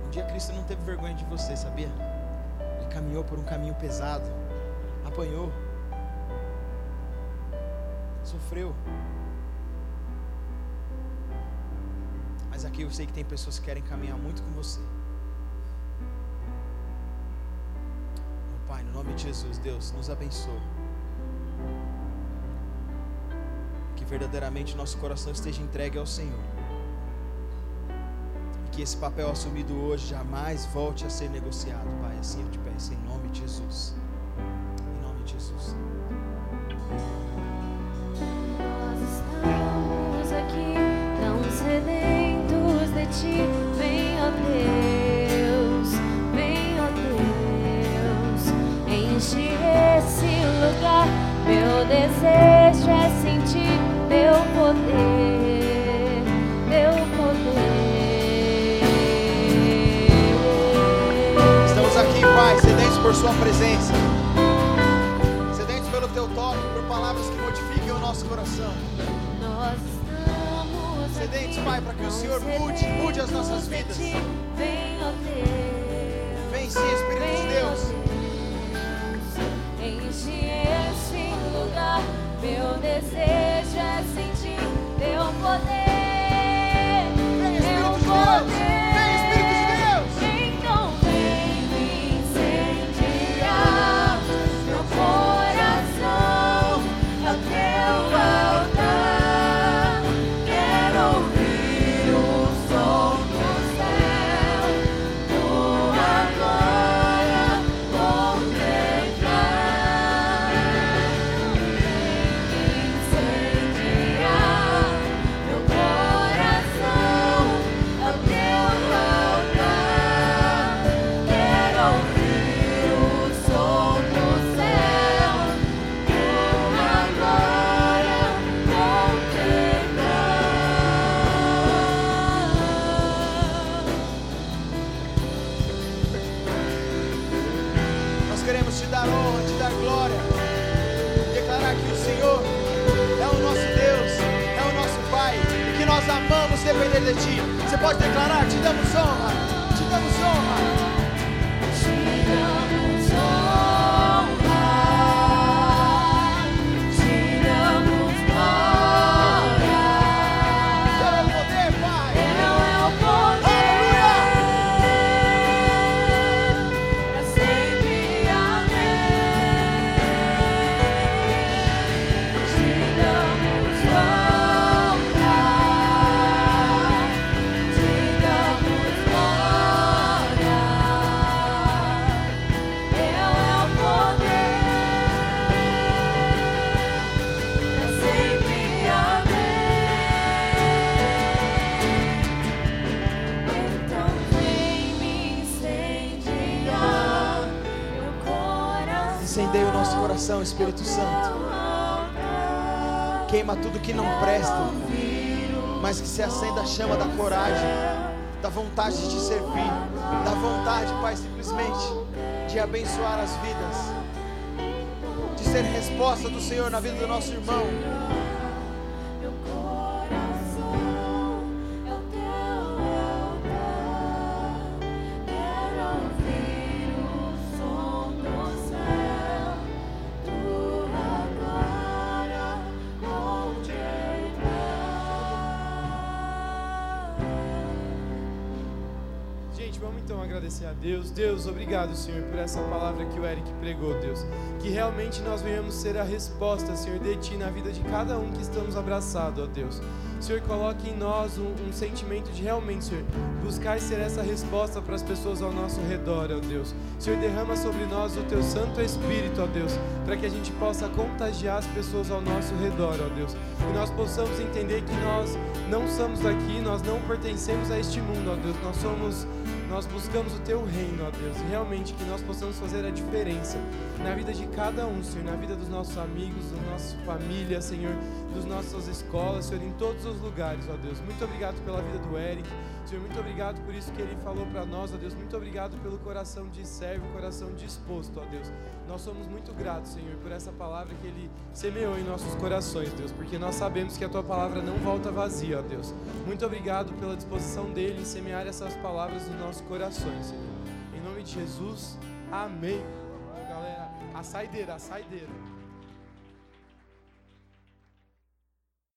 Um dia Cristo não teve vergonha de você, sabia? Ele caminhou por um caminho pesado, apanhou, sofreu. Mas aqui eu sei que tem pessoas que querem caminhar muito com você. Oh, Pai, no nome de Jesus, Deus, nos abençoe. Que verdadeiramente nosso coração esteja entregue ao Senhor. E que esse papel assumido hoje jamais volte a ser negociado, Pai. Assim eu te peço, em nome de Jesus. Sua presença. Sedentos pelo Teu toque, por palavras que modifiquem o nosso coração. Nós estamos Sedentos, aqui, Pai, para que o Senhor mude, mude as nossas vidas. Vem, ó Deus. Vem sim, Espírito de Deus. Enche esse lugar. Meu desejo é sentir teu poder. Pode declarar: te damos Incendeia o nosso coração, Espírito Santo. Queima tudo que não presta, mas que se acenda a chama da coragem, da vontade de servir, da vontade, Pai, simplesmente de abençoar as vidas, de ser resposta do Senhor na vida do nosso irmão. Deus. Obrigado, Senhor, por essa palavra que o Eric pregou, Deus. Que realmente nós venhamos ser a resposta, Senhor, de Ti na vida de cada um que estamos abraçados, ó Deus. Senhor, coloque em nós um, um sentimento de realmente, Senhor, buscar ser essa resposta para as pessoas ao nosso redor, ó Deus. Senhor, derrama sobre nós o Teu Santo Espírito, ó Deus, para que a gente possa contagiar as pessoas ao nosso redor, ó Deus. E nós possamos entender que nós não somos daqui, nós não pertencemos a este mundo, ó Deus. Nós somos nós buscamos o teu reino, ó Deus, e realmente que nós possamos fazer a diferença na vida de cada um, Senhor, na vida dos nossos amigos, da nossa família, Senhor, das nossas escolas, Senhor, em todos os lugares, ó Deus. Muito obrigado pela vida do Eric, Senhor, muito obrigado por isso que ele falou para nós, ó Deus. Muito obrigado pelo coração de servo, coração disposto, ó Deus. Nós somos muito gratos, Senhor, por essa palavra que ele semeou em nossos corações, Deus, porque nós sabemos que a tua palavra não volta vazia, ó Deus. Muito obrigado pela disposição dele em semear essas palavras nos nossos corações, Senhor. Em nome de Jesus, amém. Galera, a saideira, a saideira.